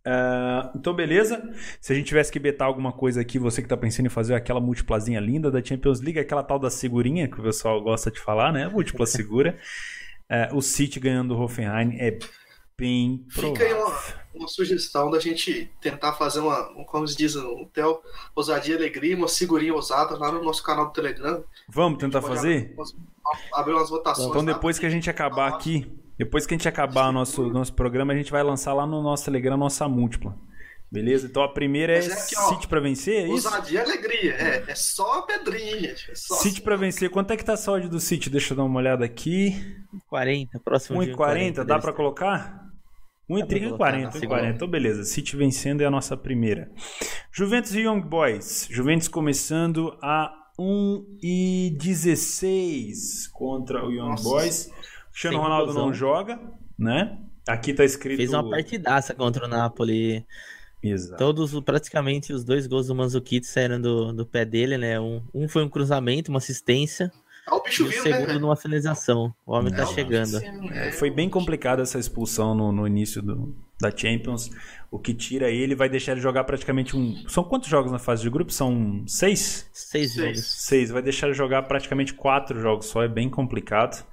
Speaker 1: Uh, então, beleza. Se a gente tivesse que betar alguma coisa aqui, você que está pensando em fazer aquela múltiplazinha linda da Champions League, aquela tal da segurinha que o pessoal gosta de falar, né? Múltipla segura. Uh, o City ganhando o Hoffenheim é bem provável.
Speaker 3: Fica aí uma, uma, sugestão da gente tentar fazer uma, como se diz no Theo, ousadia e alegria, uma segurinha ousada lá no nosso canal do Telegram.
Speaker 1: Vamos tentar fazer?
Speaker 3: Abrir umas votações.
Speaker 1: Então depois que a gente acabar aqui, depois que a gente acabar o nosso, nosso programa, a gente vai lançar lá no nosso Telegram nossa múltipla. Beleza? Então a primeira é, é City pra vencer, é isso?
Speaker 3: Ousadia e alegria. É, é só a pedrinha, gente. É
Speaker 1: City assim. pra vencer. Quanto é que tá a saúde do City? Deixa eu dar uma olhada aqui.
Speaker 2: 40, próximo
Speaker 1: 1,40, dá pra colocar? 1,30 e 40, 40. Então, beleza. City vencendo é a nossa primeira. Juventus e Young Boys. Juventus começando a 1,16 contra o Young nossa. Boys. O Cristiano Ronaldo não joga, né? Aqui tá escrito.
Speaker 2: Fez uma partidaça contra o Napoli.
Speaker 1: Exato.
Speaker 2: Todos, praticamente, os dois gols do Manzukic saíram do, do pé dele, né? Um, um foi um cruzamento, uma assistência.
Speaker 3: Ah, o bicho
Speaker 2: E o
Speaker 3: viu,
Speaker 2: segundo
Speaker 3: né?
Speaker 2: numa finalização. O homem
Speaker 1: É,
Speaker 2: tá
Speaker 1: o
Speaker 2: chegando.
Speaker 1: É, foi bem complicada essa expulsão no, no início do, da Champions. O que tira ele vai deixar ele jogar praticamente um. São quantos jogos na fase de grupo? São seis?
Speaker 2: Seis
Speaker 3: Seis.
Speaker 2: jogos.
Speaker 1: Seis. Vai deixar ele jogar praticamente quatro jogos só. É bem complicado.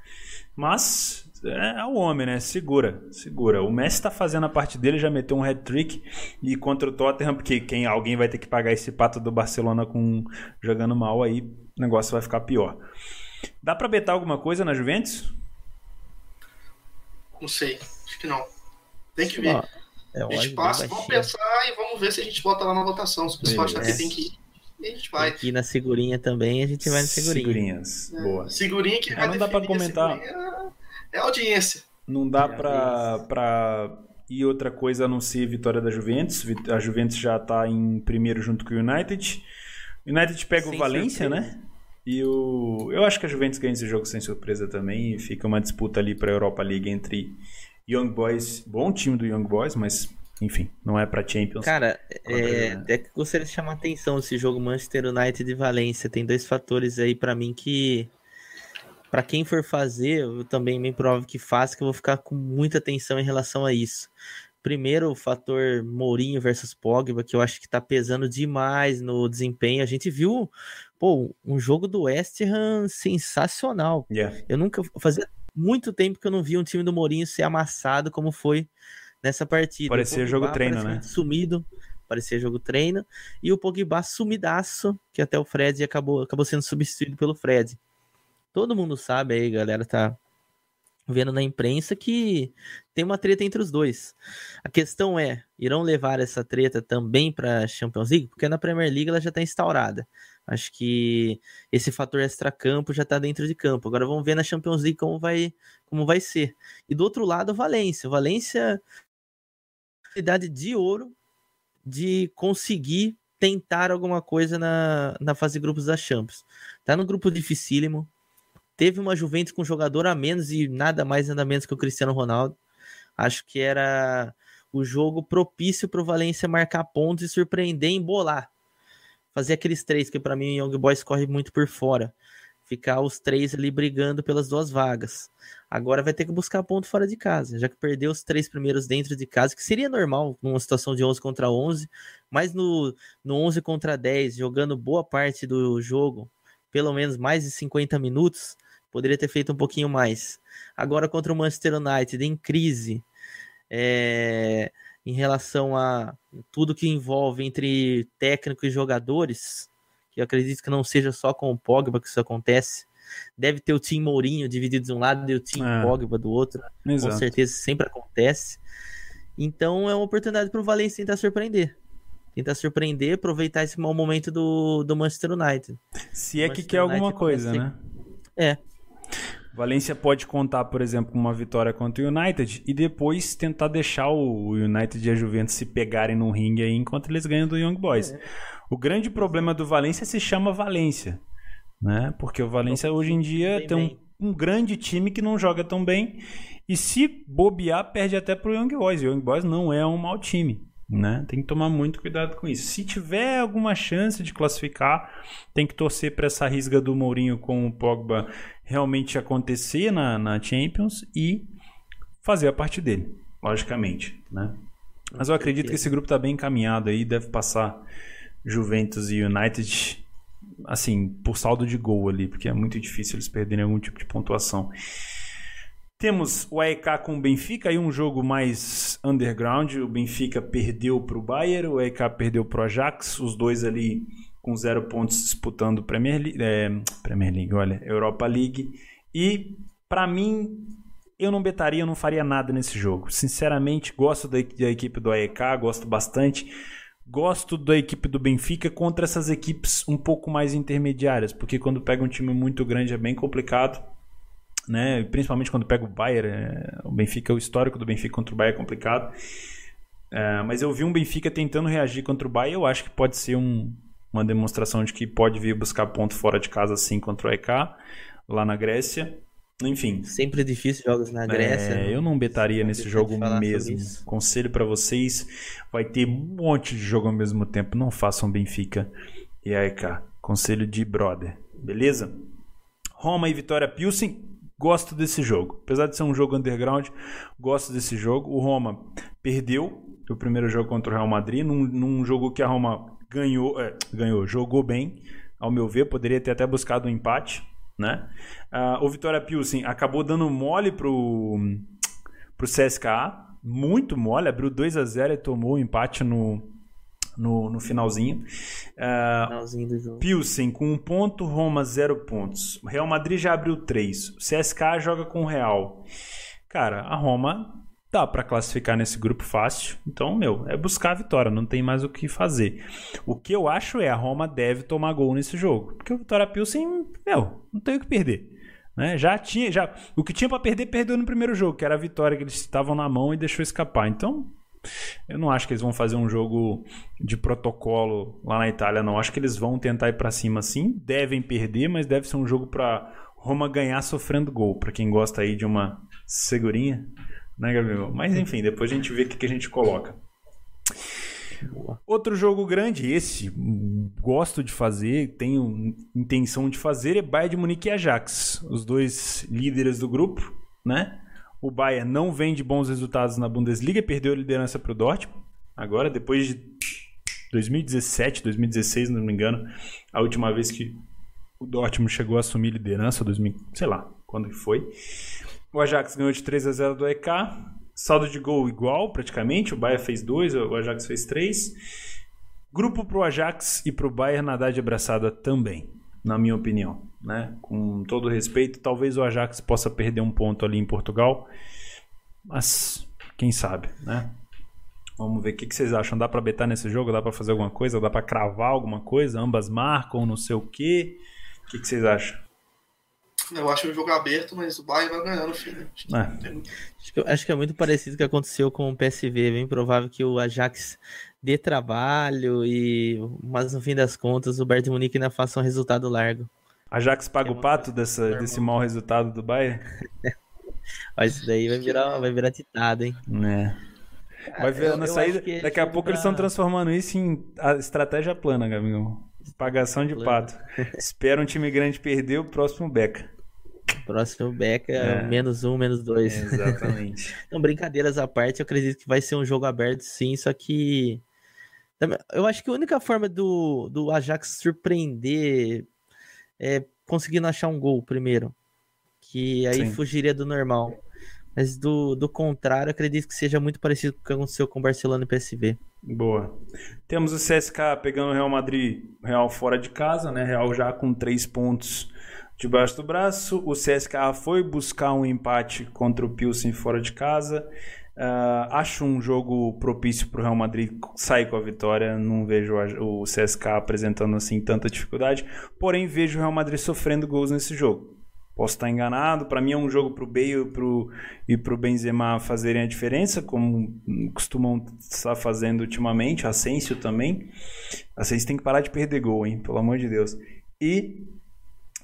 Speaker 1: Mas é, é o homem, né? Segura, segura. O Messi tá fazendo a parte dele, já meteu um hat-trick. E contra o Tottenham, porque quem, alguém vai ter que pagar esse pato do Barcelona com jogando mal aí, o negócio vai ficar pior. Dá pra betar alguma coisa na Juventus?
Speaker 3: Não sei, acho que não. Tem que ver.
Speaker 2: É,
Speaker 3: A gente passa, vamos pensar e vamos ver se a gente bota lá na votação. Se o pessoal achar que tem que ir, e a gente vai.
Speaker 2: Aqui na segurinha também, a gente vai na segurinha.
Speaker 1: Segurinhas. Boa.
Speaker 3: Segurinha que
Speaker 1: É,
Speaker 3: vai
Speaker 1: não dá pra comentar.
Speaker 3: segurinha É audiência.
Speaker 1: Não dá
Speaker 2: É,
Speaker 1: pra, pra ir outra coisa a não ser vitória da Juventus. A Juventus já tá em primeiro junto com o United. O United pega o
Speaker 2: Sem
Speaker 1: Valência,
Speaker 2: surpresa.
Speaker 1: né? E o. Eu acho que a Juventus ganha esse jogo sem surpresa também. E fica uma disputa ali pra Europa League entre Young Boys. Bom time do Young Boys, mas enfim, não é pra Champions.
Speaker 2: Cara,
Speaker 1: Contra-
Speaker 2: é, até que gostaria de chamar a atenção esse jogo Manchester United e Valência. Tem dois fatores aí pra mim que, Pra quem for fazer, eu também bem provável que faça, que eu vou ficar com muita atenção em relação a isso. Primeiro, o fator Mourinho versus Pogba, que eu acho que tá pesando demais no desempenho. A gente viu, pô, um jogo do West Ham sensacional.
Speaker 1: Yeah.
Speaker 2: Eu nunca fazia muito tempo que eu não via um time do Mourinho ser amassado como foi nessa partida.
Speaker 1: Parecia
Speaker 2: O
Speaker 1: jogo
Speaker 2: Pogba
Speaker 1: treino, né?
Speaker 2: Sumido, parecia jogo treino, e o Pogba sumidaço, que até o Fred acabou, acabou sendo substituído pelo Fred. Todo mundo sabe aí, galera, tá vendo na imprensa que tem uma treta entre os dois. A questão é, irão levar essa treta também para Champions League? Porque na Premier League ela já está instaurada. Acho que esse fator extra-campo já está dentro de campo. Agora vamos ver na Champions League como vai, como vai ser. E do outro lado, Valência. Valência oportunidade de ouro de conseguir tentar alguma coisa na, na fase de grupos da Champions. Tá no grupo dificílimo. Teve uma Juventus com jogador a menos e nada mais nada menos que o Cristiano Ronaldo. Acho que era o jogo propício para o Valência marcar pontos e surpreender, embolar. Fazer aqueles três que para mim o Young Boys corre muito por fora. Ficar os três ali brigando pelas duas vagas. Agora vai ter que buscar ponto fora de casa, já que perdeu os três primeiros dentro de casa, que seria normal numa situação de 11 contra 11, mas no, no 11 contra 10, jogando boa parte do jogo, pelo menos mais de 50 minutos, poderia ter feito um pouquinho mais. Agora contra o Manchester United, em crise, é, em relação a tudo que envolve entre técnico e jogadores, que eu acredito que não seja só com o Pogba que isso acontece. Deve ter o Tim Mourinho dividido de um lado e o Tim
Speaker 1: É.
Speaker 2: Pogba do outro. Com
Speaker 1: Exato.
Speaker 2: certeza sempre acontece. Então é uma oportunidade para o Valencia tentar surpreender. Tentar surpreender, aproveitar esse mau momento do, do Manchester United.
Speaker 1: Se é que quer alguma
Speaker 2: United
Speaker 1: coisa,
Speaker 2: parece
Speaker 1: né?
Speaker 2: É,
Speaker 1: Valência pode contar, por exemplo, com uma vitória contra o United e depois tentar deixar o United e a Juventus se pegarem no ringue aí enquanto eles ganham do Young Boys. O grande problema do Valência se chama Valência, né? Porque o Valência hoje em dia
Speaker 2: bem
Speaker 1: tem
Speaker 2: bem.
Speaker 1: um, um grande time que não joga tão bem e se bobear perde até pro Young Boys. O Young Boys não é um mau time. Né? Tem que tomar muito cuidado com isso. Se tiver alguma chance de classificar, tem que torcer para essa risga do Mourinho com o Pogba realmente acontecer na, na Champions e fazer a parte dele, logicamente, né? Mas eu acredito que esse grupo está bem encaminhado aí, deve passar Juventus e United, assim, por saldo de gol ali, porque é muito difícil eles perderem algum tipo de pontuação. Temos o AEK com o Benfica, aí um jogo mais underground. O Benfica perdeu para o Bayern, o AEK perdeu para o Ajax, os dois ali com zero pontos disputando Premier League, é, Premier League, olha, Europa League. E para mim, eu não betaria, eu não faria nada nesse jogo. Sinceramente, gosto da, da equipe do AEK, gosto bastante. Gosto da equipe do Benfica contra essas equipes um pouco mais intermediárias, porque quando pega um time muito grande é bem complicado né? Principalmente quando pega o Bayern, é, o Benfica, o histórico do Benfica contra o Bayern é complicado. É, mas eu vi um Benfica tentando reagir contra o Bayern, eu acho que pode ser um, uma demonstração de que pode vir buscar ponto fora de casa assim contra o EK, lá na Grécia. Enfim,
Speaker 2: sempre difícil jogos na Grécia.
Speaker 1: é,
Speaker 2: né?
Speaker 1: eu não betaria nesse jogo mesmo. Conselho pra vocês, vai ter um monte de jogo ao mesmo tempo. Não façam Benfica e AEK. Conselho de brother, beleza? Roma e Vitória Pilsen. Gosto desse jogo. Apesar de ser um jogo underground, gosto desse jogo. O Roma perdeu o primeiro jogo contra o Real Madrid, num, num jogo que a Roma ganhou, é, ganhou, jogou bem, ao meu ver, poderia ter até buscado um empate, né? Uh, o Vitória Pilsen acabou dando mole pro, pro CSKA, muito mole, abriu 2 a 0 e tomou o um empate no, no, no finalzinho. Uh, finalzinho do jogo. Pilsen com um ponto, Roma zero pontos. Real Madrid já abriu três. O CSK joga com o Real. Cara, a Roma dá para classificar nesse grupo fácil. Então, meu, é buscar a vitória, não tem mais o que fazer. O que eu acho é a Roma deve tomar gol nesse jogo, porque o Vitória Pilsen, meu, não tem o que perder. Né? Já tinha, já o que tinha para perder perdeu no primeiro jogo, que era a vitória que eles estavam na mão e deixou escapar. Então, eu não acho que eles vão fazer um jogo de protocolo lá na Itália, não. Acho que eles vão tentar ir para cima sim. Devem perder, mas deve ser um jogo para Roma ganhar sofrendo gol. Para quem gosta aí de uma segurinha, né, Gabriel? Mas enfim, depois a gente vê o que, que a gente coloca. Outro jogo grande, esse gosto de fazer, tenho intenção de fazer, é Bayern de Munique e Ajax, os dois líderes do grupo, né? O Bayern não vem de bons resultados na Bundesliga, perdeu a liderança para o Dortmund. Agora, depois de 2017, 2016, não me engano, a última vez que o Dortmund chegou a assumir liderança, 2000, sei lá quando foi. O Ajax ganhou de 3 a 0 do EK. Saldo de gol igual, praticamente. O Bayern fez 2, o Ajax fez 3. Grupo para o Ajax e para o Bayern nadar de abraçada também, na minha opinião né? Com todo respeito, talvez o Ajax possa perder um ponto ali em Portugal, mas quem sabe, né? Vamos ver o que, que vocês acham. Dá para betar nesse jogo? Dá para fazer alguma coisa? Dá para cravar alguma coisa? Ambas marcam, não sei o quê. O que, que vocês acham?
Speaker 3: Eu acho um jogo aberto, mas o Bayern vai ganhando, filho. É.
Speaker 2: Acho, que, acho que é muito parecido com o que aconteceu com o PSV. É bem provável que o Ajax dê trabalho, e mas no fim das contas o Bayern Munique ainda faça um resultado largo.
Speaker 1: Ajax paga o pato dessa, desse mau resultado do Bayern?
Speaker 2: Mas isso daí vai virar, vai virar titado, hein?
Speaker 1: É. Vai ver na saída. Daqui a pouco pra... eles estão transformando isso em estratégia plana, Gabriel. Pagação de pato. Espera um time grande perder, o próximo beca.
Speaker 2: Próximo beca, é. menos um, menos dois.
Speaker 1: É, exatamente.
Speaker 2: então, brincadeiras à parte, eu acredito que vai ser um jogo aberto, sim, só que. Eu acho que a única forma do, do Ajax surpreender é, conseguindo achar um gol primeiro. Que aí Sim. fugiria do normal. Mas do, do contrário, acredito que seja muito parecido com o que aconteceu com o Barcelona e PSV.
Speaker 1: Boa. Temos o CSK pegando o Real Madrid, Real fora de casa, né? Real já com três pontos debaixo do braço. O CSK foi buscar um empate contra o Pilsen fora de casa. Uh, acho um jogo propício para o Real Madrid sair com a vitória. Não vejo o CSK apresentando assim tanta dificuldade. Porém, vejo o Real Madrid sofrendo gols nesse jogo. Posso estar enganado. Para mim é um jogo para o Bale e para o Benzema fazerem a diferença, como costumam estar fazendo ultimamente. Asensio também. Asensio tem que parar de perder gol, hein? Pelo amor de Deus. E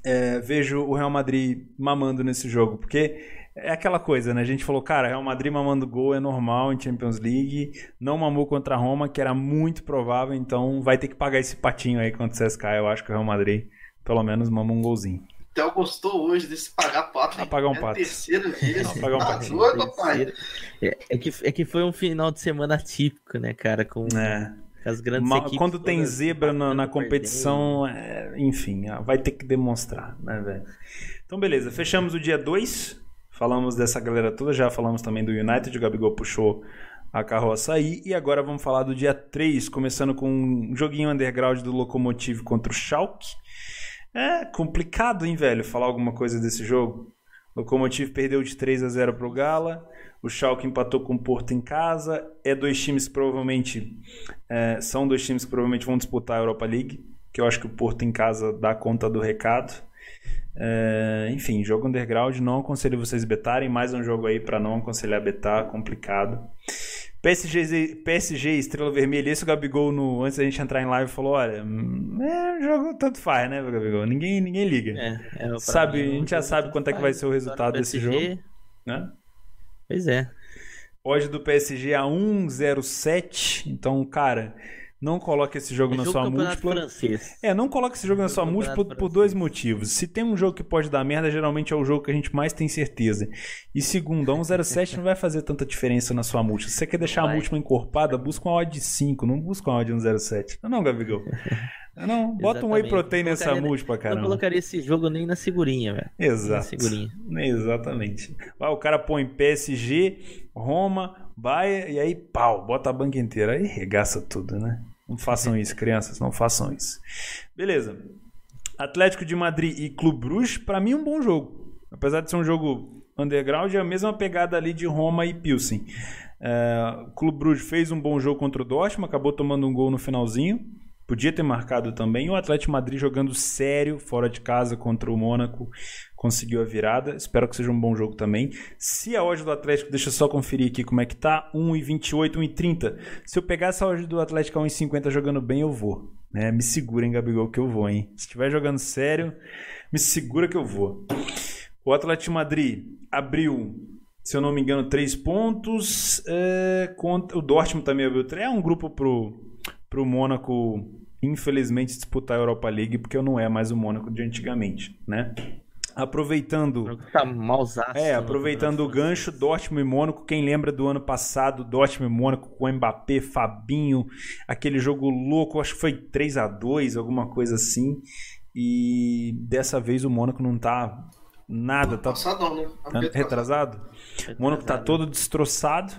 Speaker 1: é, vejo o Real Madrid mamando nesse jogo, porque é aquela coisa, né? A gente falou, cara, Real Madrid mamando gol é normal em Champions League. Não mamou contra a Roma, que era muito provável, então vai ter que pagar esse patinho aí contra o CSK. Eu acho que o Real Madrid, pelo menos, mama um golzinho.
Speaker 3: Theo gostou hoje desse pagar pato.
Speaker 1: Ah, pagar um
Speaker 3: é
Speaker 1: pato.
Speaker 3: Terceira vez.
Speaker 1: Não, pagar um
Speaker 3: tá pai.
Speaker 2: É, é, que, é que foi um final de semana típico, né, cara? Com
Speaker 1: é.
Speaker 2: as grandes
Speaker 1: Ma
Speaker 2: equipes.
Speaker 1: Quando tem zebra na, na competição, é, enfim, vai ter que demonstrar, né, velho? Então, beleza. Fechamos o dia 2. Falamos dessa galera toda, já falamos também do United, o Gabigol puxou a carroça aí. E agora vamos falar do dia 3, começando com um joguinho underground do Lokomotiv contra o Schalke. É complicado, hein, velho, falar alguma coisa desse jogo. O Lokomotiv perdeu de 3 a 0 pro Gala. O Schalke empatou com o Porto em casa. É dois times que provavelmente é, são dois times que provavelmente vão disputar a Europa League, que eu acho que o Porto em casa dá conta do recado. É, enfim, jogo underground, não aconselho vocês betarem. Mais um jogo aí para não aconselhar betar, complicado. PSG, PSG Estrela Vermelha, esse o Gabigol, no, antes da gente entrar em live, falou: olha, hum, é um jogo tanto faz, né, Gabigol? Ninguém, ninguém liga. É, é, sabe, mim, a gente já sabe quanto é que vai ser o resultado desse jogo. Né?
Speaker 2: Pois é.
Speaker 1: Hoje do PSG a 1,07. Então, cara, Não coloque esse jogo
Speaker 2: É
Speaker 1: na
Speaker 2: jogo
Speaker 1: sua múltipla.
Speaker 2: francês.
Speaker 1: É, não coloque esse jogo na
Speaker 2: Jogo
Speaker 1: sua múltipla por
Speaker 2: francês.
Speaker 1: dois motivos. Se tem um jogo que pode dar merda, geralmente é o jogo que a gente mais tem certeza. E segundo, a 107 não vai fazer tanta diferença na sua múltipla. Se você quer deixar a
Speaker 2: Vai.
Speaker 1: múltipla encorpada, busca uma odd de 5, não busca uma odd de 107. Não, não, Gabigol. Não, não. bota um whey
Speaker 2: Exatamente.
Speaker 1: protein
Speaker 2: Não
Speaker 1: nessa múltipla,
Speaker 2: Não
Speaker 1: caramba.
Speaker 2: colocaria esse jogo nem na segurinha, velho.
Speaker 1: Exato.
Speaker 2: segurinha.
Speaker 1: Exatamente. Ah, o cara põe PSG, Roma, Bayern e aí pau, bota a banca inteira. Aí regaça tudo, né? Não façam isso, crianças, não façam isso. Beleza. Atlético de Madrid e Clube Bruges, pra mim um bom jogo. Apesar de ser um jogo underground, é a mesma pegada ali de Roma e Pilsen. É, o Clube Bruges fez um bom jogo contra o Dortmund, acabou tomando um gol no finalzinho. Podia ter marcado também. O Atlético de Madrid jogando sério fora de casa contra o Mônaco conseguiu a virada. Espero que seja um bom jogo também. Se a odd do Atlético, deixa eu só conferir aqui como é que tá, 1,28, 1,30. Se eu pegar essa odd do Atlético a 1,50 jogando bem, eu vou. Né? Me segura, hein, Gabigol, que eu vou, hein? Se estiver jogando sério, me segura que eu vou. O Atlético Madrid abriu, se eu não me engano, três pontos. É, contra, o Dortmund também abriu três. É um grupo pro, pro Mônaco, infelizmente, disputar a Europa League, porque não é mais o Mônaco de antigamente, né? Aproveitando.
Speaker 2: Tá mausaço.
Speaker 1: É,
Speaker 2: no
Speaker 1: aproveitando o gancho, Dortmund e Mônaco. Quem lembra do ano passado, Dortmund e Mônaco com Mbappé, Fabinho, aquele jogo louco, acho que foi 3 a 2 alguma coisa assim. E dessa vez o Mônaco não tá nada, tá
Speaker 3: Passadão, né?
Speaker 1: tá retrasado.
Speaker 2: francês.
Speaker 1: O Mônaco tá todo destroçado,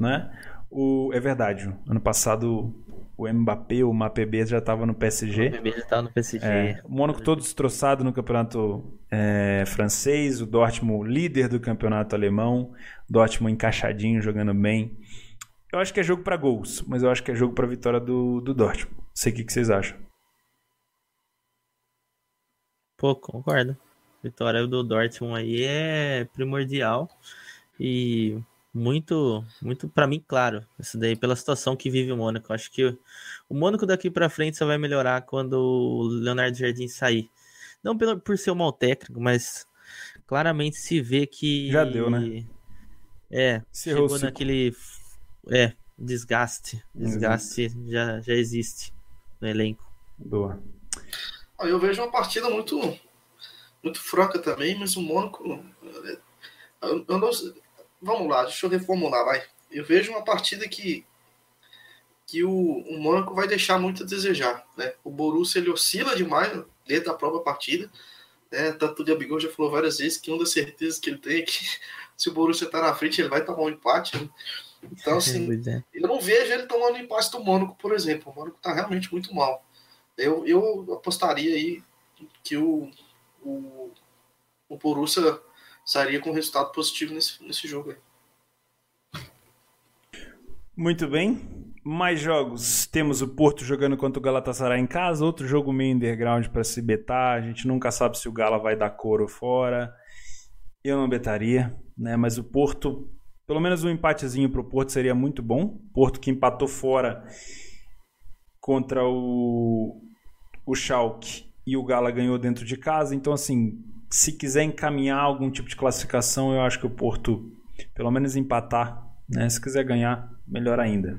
Speaker 1: né? O, é verdade, ano passado o Mbappé, o Mapb já tava no PSG.
Speaker 2: O já tá no PSG.
Speaker 1: É, o Mônaco todo destroçado no campeonato é, francês, o Dortmund líder do campeonato alemão, Dortmund encaixadinho, jogando bem. Eu acho que é jogo para gols, mas eu acho que é jogo para vitória do, do Dortmund. Não sei o que, que vocês acham.
Speaker 2: Pô, concordo. Vitória do Dortmund aí é primordial e muito, muito para mim claro. Isso daí pela situação que vive o Mônaco. Acho que o, o Mônaco daqui para frente só vai melhorar quando o Leonardo Jardim sair. Não pelo, por ser um mau técnico, mas claramente se vê que
Speaker 1: Já deu, né?
Speaker 2: É,
Speaker 1: o
Speaker 2: chegou naquele é, desgaste, desgaste já, já existe no elenco.
Speaker 1: Boa.
Speaker 3: Eu vejo uma partida muito, muito fraca também, mas o Mônaco. eu- eu não sei- vamos lá, deixa eu reformular, vai. Eu vejo uma partida que, que o, o Mônaco vai deixar muito a desejar. Né? O Borussia ele oscila demais dentro da própria partida. Né? Tanto o Gabigol já falou várias vezes que uma das certezas que ele tem é que se o Borussia tá na frente, ele vai tomar um empate. né? Então, assim,
Speaker 2: é.
Speaker 3: eu não vejo ele tomando empate do Mônaco, por exemplo. O Mônaco tá realmente muito mal. Eu, eu apostaria aí que o, o, o Borussia sairia com resultado positivo nesse, nesse jogo aí.
Speaker 1: Muito bem. Mais jogos. Temos o Porto jogando contra o Galatasaray em casa. Outro jogo meio underground para se betar. A gente nunca sabe se o Gala vai dar couro fora. Eu não betaria, né? Mas o Porto, pelo menos um empatezinho pro Porto seria muito bom. Porto que empatou fora contra o o Schalke e o Gala ganhou dentro de casa. Então assim, se quiser encaminhar algum tipo de classificação, eu acho que o Porto pelo menos empatar, né? Se quiser ganhar, melhor ainda.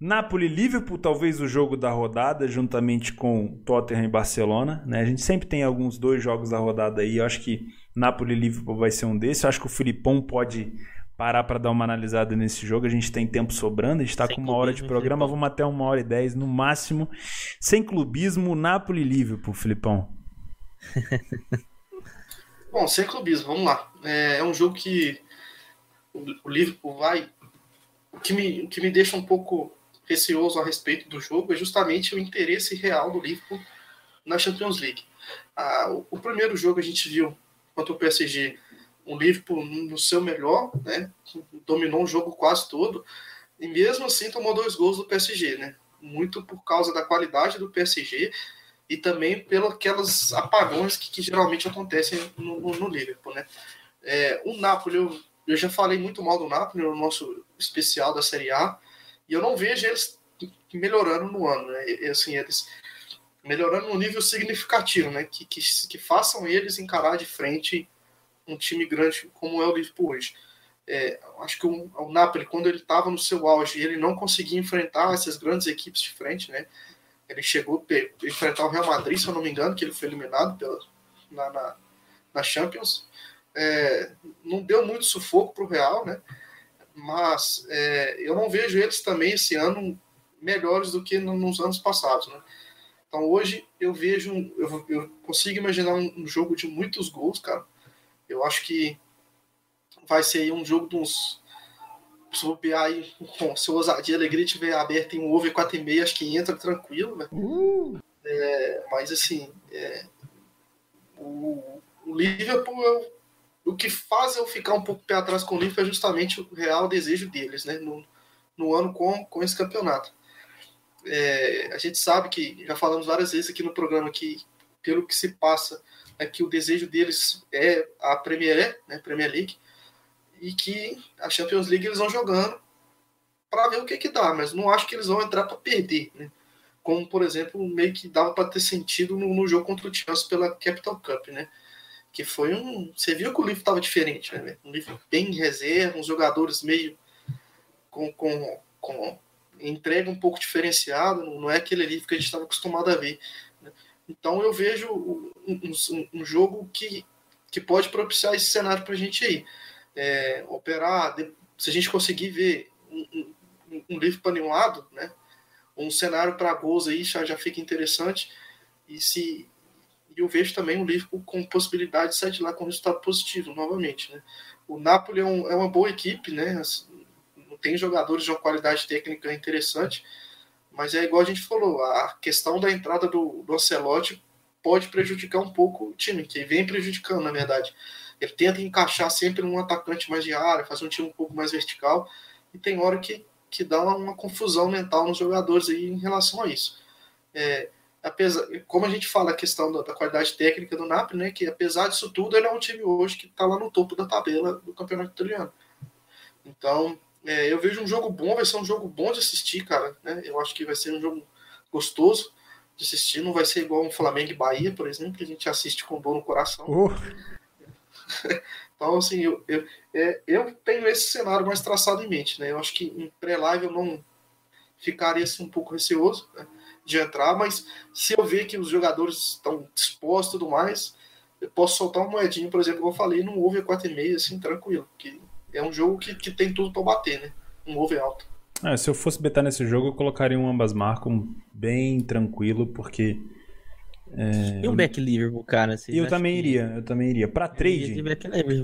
Speaker 1: Napoli Liverpool, talvez o jogo da rodada, juntamente com Tottenham e Barcelona. Né? A gente sempre tem alguns dois jogos da rodada aí. Eu acho que Napoli Liverpool vai ser um desses. Eu acho que o Filipão pode parar para dar uma analisada nesse jogo. A gente tem tempo sobrando. A gente está com uma hora de programa.
Speaker 2: Filipão.
Speaker 1: Vamos até uma hora e dez no máximo. Sem clubismo, Napoli Liverpool, Filipão.
Speaker 3: Bom, sem clubismo, vamos lá. É, é um jogo que o, Liverpool vai. O que, me, o que me deixa um pouco receoso a respeito do jogo é justamente o interesse real do Liverpool na Champions League. Ah, o, o primeiro jogo a gente viu contra o PSG, o Liverpool no seu melhor, né? Dominou o jogo quase todo e mesmo assim tomou dois gols do PSG, né? Muito por causa da qualidade do PSG e também pelos aquelas apagões que, que geralmente acontecem no, no, no Liverpool, né? É, o Napoli, eu, eu já falei muito mal do Napoli no nosso especial da Série A e eu não vejo eles melhorando no ano, né? E, assim, eles melhorando no nível significativo, né? Que, que, que façam eles encarar de frente um time grande como é o Liverpool hoje. é, acho que o, o Napoli, quando ele estava no seu auge, ele não conseguia enfrentar essas grandes equipes de frente, né? Ele chegou a enfrentar o Real Madrid, se eu não me engano, que ele foi eliminado pela, na, na, na Champions. É, não deu muito sufoco para o Real, né? Mas é, eu não vejo eles também esse ano melhores do que nos anos passados, né? Então hoje eu vejo, eu, eu consigo imaginar um, um, jogo de muitos gols, cara. Eu acho que vai ser um jogo de uns. Bobear aí com se ousadia e alegria tiver aberto em um over 4,5, acho que entra tranquilo, né? Uh. É, mas assim, é, o, o Liverpool, eu, o que faz eu ficar um pouco pé atrás com o Liverpool é justamente o real desejo deles, né? No, no ano com, com esse campeonato. É, a gente sabe que, já falamos várias vezes aqui no programa, que pelo que se passa, é que o desejo deles é a Premier, né, Premier League, e que a Champions League eles vão jogando para ver o que que dá, mas não acho que eles vão entrar para perder, né? Como, por exemplo, meio que dava para ter sentido no, no, jogo contra o Chelsea pela Capital Cup, né? Que foi um. Você viu que o livro estava diferente, né? Um livro bem reserva, uns jogadores meio com, com, com entrega um pouco diferenciado, não é aquele livro que a gente estava acostumado a ver. Né? Então eu vejo um, um, um, jogo que, que pode propiciar esse cenário para a gente aí. É, operar, se a gente conseguir ver um, um, um livro para nenhum lado, né? um cenário para gols aí já, já fica interessante. E se eu vejo também um livro com possibilidade de sair de lá com resultado positivo, novamente. Né? O Napoli é, um, é uma boa equipe, né? tem jogadores de uma qualidade técnica interessante, mas é igual a gente falou, a questão da entrada do, do Ancelotti pode prejudicar um pouco o time, que vem prejudicando, na verdade. Ele tenta encaixar sempre um atacante mais de área, fazer um time um pouco mais vertical, e tem hora que, que dá uma, confusão mental nos jogadores aí em relação a isso. É, apesar, como a gente fala a questão da, da, qualidade técnica do Napoli, né, que apesar disso tudo, ele é um time hoje que está lá no topo da tabela do campeonato italiano. Então, é, eu vejo um jogo bom, vai ser um jogo bom de assistir, cara. Né? Eu acho que vai ser um jogo gostoso de assistir. Não vai ser igual um Flamengo e Bahia, por exemplo, que a gente assiste com dor no coração. Uh. então, assim, eu, eu, é, eu tenho esse cenário mais traçado em mente. Né? Eu acho que em pré-live eu não ficaria assim, um pouco receoso né, de entrar, mas se eu ver que os jogadores estão dispostos e tudo mais, eu posso soltar uma moedinha, por exemplo, como eu falei, no over 4,5, assim, tranquilo. Que é um jogo que, que tem tudo para bater, né? Um over alto.
Speaker 1: É, se eu fosse betar nesse jogo, eu colocaria um ambas marcas bem tranquilo, porque.
Speaker 2: É, e um back Liverpool, cara?
Speaker 1: Eu também que... iria, eu também iria. Pra trade,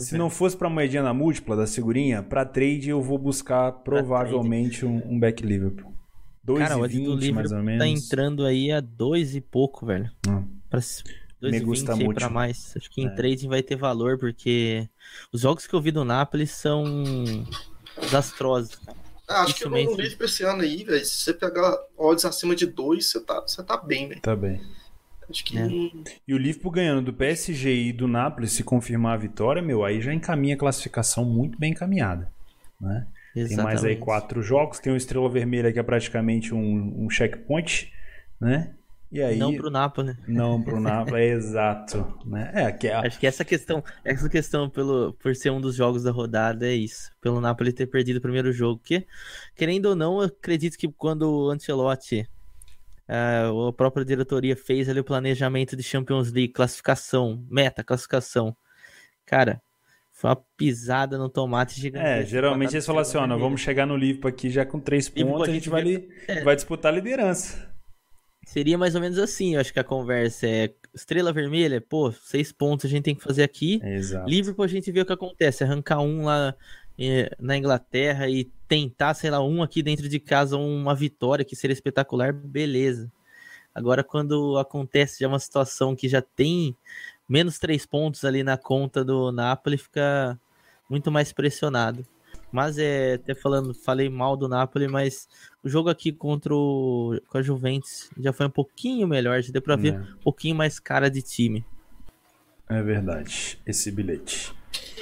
Speaker 1: se não fosse pra moedinha na múltipla da segurinha, pra trade eu vou buscar provavelmente um, um back Liverpool. 2,20 mais ou tá menos.
Speaker 2: Tá entrando aí a dois e pouco, velho. Hum. Pra, me gusta muito. para mais. Acho que em é. trading vai ter valor, porque os jogos que eu vi do Napoli são desastrosos, cara.
Speaker 3: Ah, acho que eu não vi esse ano aí, velho. Se você pegar odds acima de dois, você tá, você tá bem, velho.
Speaker 1: Tá bem.
Speaker 3: Acho que.
Speaker 1: É. E o Liverpool ganhando do PSG e do Napoli, se confirmar a vitória, meu, aí já encaminha a classificação muito bem encaminhada. Né? Tem mais aí quatro jogos, tem o Estrela Vermelha que é praticamente um, um checkpoint, né?
Speaker 2: E aí, não pro Napoli.
Speaker 1: Não pro Napoli, é exato. Né? É, que é...
Speaker 2: Acho que essa questão, essa questão pelo, por ser um dos jogos da rodada é isso. Pelo Napoli ter perdido o primeiro jogo. Que, querendo ou não, eu acredito que quando o Ancelotti, uh, a própria diretoria fez ali o planejamento de Champions League, classificação, meta, classificação. Cara, foi uma pisada no tomate gigante.
Speaker 1: É, geralmente eles falam assim, ó, vamos chegar no Liverpool aqui já com três pontos, a gente vai, li... é. vai disputar a liderança.
Speaker 2: Seria mais ou menos assim, eu acho que a conversa é estrela vermelha, pô, seis pontos a gente tem que fazer aqui.
Speaker 1: Exato.
Speaker 2: Livre a gente ver o que acontece, arrancar um lá na Inglaterra e tentar, sei lá, um aqui dentro de casa, uma vitória que seria espetacular, beleza. Agora, quando acontece já uma situação que já tem menos três pontos ali na conta do Napoli, fica muito mais pressionado. Mas é, até falando, falei mal do Napoli, mas o jogo aqui contra o, com a Juventus já foi um pouquinho melhor, já deu pra ver é. um pouquinho mais cara de time.
Speaker 1: É verdade, esse bilhete.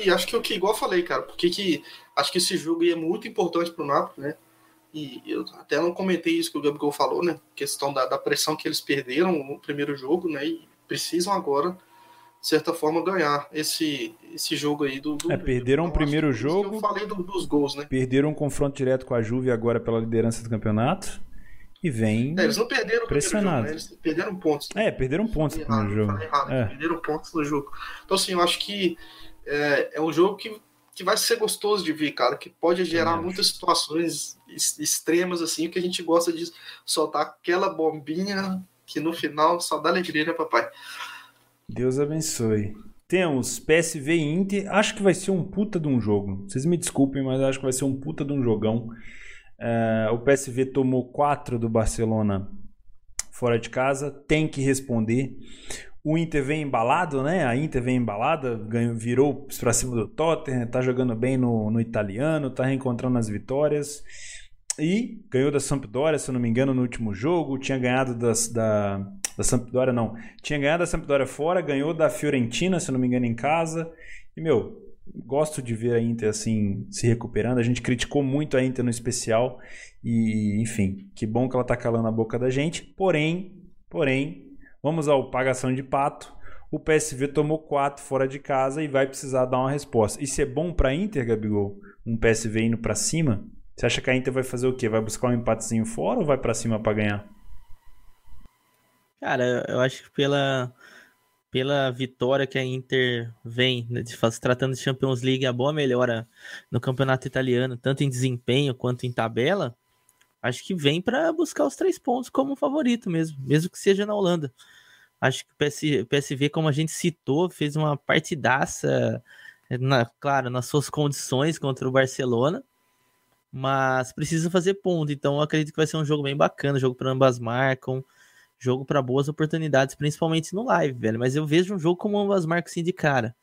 Speaker 3: E acho que o que, igual eu falei, cara, porque que acho que esse jogo é muito importante pro Napoli, né? E eu até não comentei isso que o Gabigol falou, né? Questão da, da pressão que eles perderam no primeiro jogo, né? E precisam agora de certa forma, ganhar esse, esse jogo aí do. do
Speaker 1: é, perderam o primeiro
Speaker 3: é
Speaker 1: jogo.
Speaker 3: Eu falei do, dos gols, né?
Speaker 1: Perderam um confronto direto com a Juve agora pela liderança do campeonato. E vem.
Speaker 3: É, eles não perderam o
Speaker 1: pressionado.
Speaker 3: Jogo, né? Eles perderam pontos.
Speaker 1: É, perderam pontos no jogo.
Speaker 3: Errado,
Speaker 1: é.
Speaker 3: Perderam pontos no jogo. Então, assim, eu acho que é, é um jogo que, que vai ser gostoso de ver, cara, que pode gerar muitas situações extremas, assim, que a gente gosta de soltar aquela bombinha que no final só dá alegria, né, papai?
Speaker 1: Deus abençoe. Temos PSV Inter. Acho que vai ser um puta de um jogo. Vocês me desculpem, mas acho que vai ser um puta de um jogão. Uh, o PSV tomou 4 do Barcelona fora de casa. Tem que responder. O Inter vem embalado, né? A Inter vem embalada, ganhou, virou para cima do Tottenham, tá jogando bem no, no italiano, tá reencontrando as vitórias. E ganhou da Sampdoria, se eu não me engano, no último jogo. Tinha ganhado das, da, da Sampdoria, não. Tinha ganhado da Sampdoria fora, ganhou da Fiorentina, se eu não me engano, em casa. E, meu, gosto de ver a Inter assim se recuperando. A gente criticou muito a Inter no especial. E, enfim, que bom que ela tá calando a boca da gente. Porém, porém, vamos ao pagação de pato. O PSV tomou 4 fora de casa e vai precisar dar uma resposta. Isso é bom para Inter, Gabigol? Um PSV indo para cima? Você acha que a Inter vai fazer o quê? Vai buscar um empatezinho fora ou vai para cima para ganhar?
Speaker 2: Cara, eu acho que pela, pela vitória que a Inter vem, né, de, tratando de Champions League, a boa melhora no campeonato italiano, tanto em desempenho quanto em tabela, acho que vem para buscar os três pontos como favorito mesmo, mesmo que seja na Holanda. Acho que o, PS, PSV, como a gente citou, fez uma partidaça, na, claro, nas suas condições contra o Barcelona mas precisa fazer ponto. Então acredito que vai ser um jogo bem bacana, jogo para ambas marcam, jogo para boas oportunidades, principalmente no live, velho. Mas eu vejo um jogo como ambas marcam sim de cara.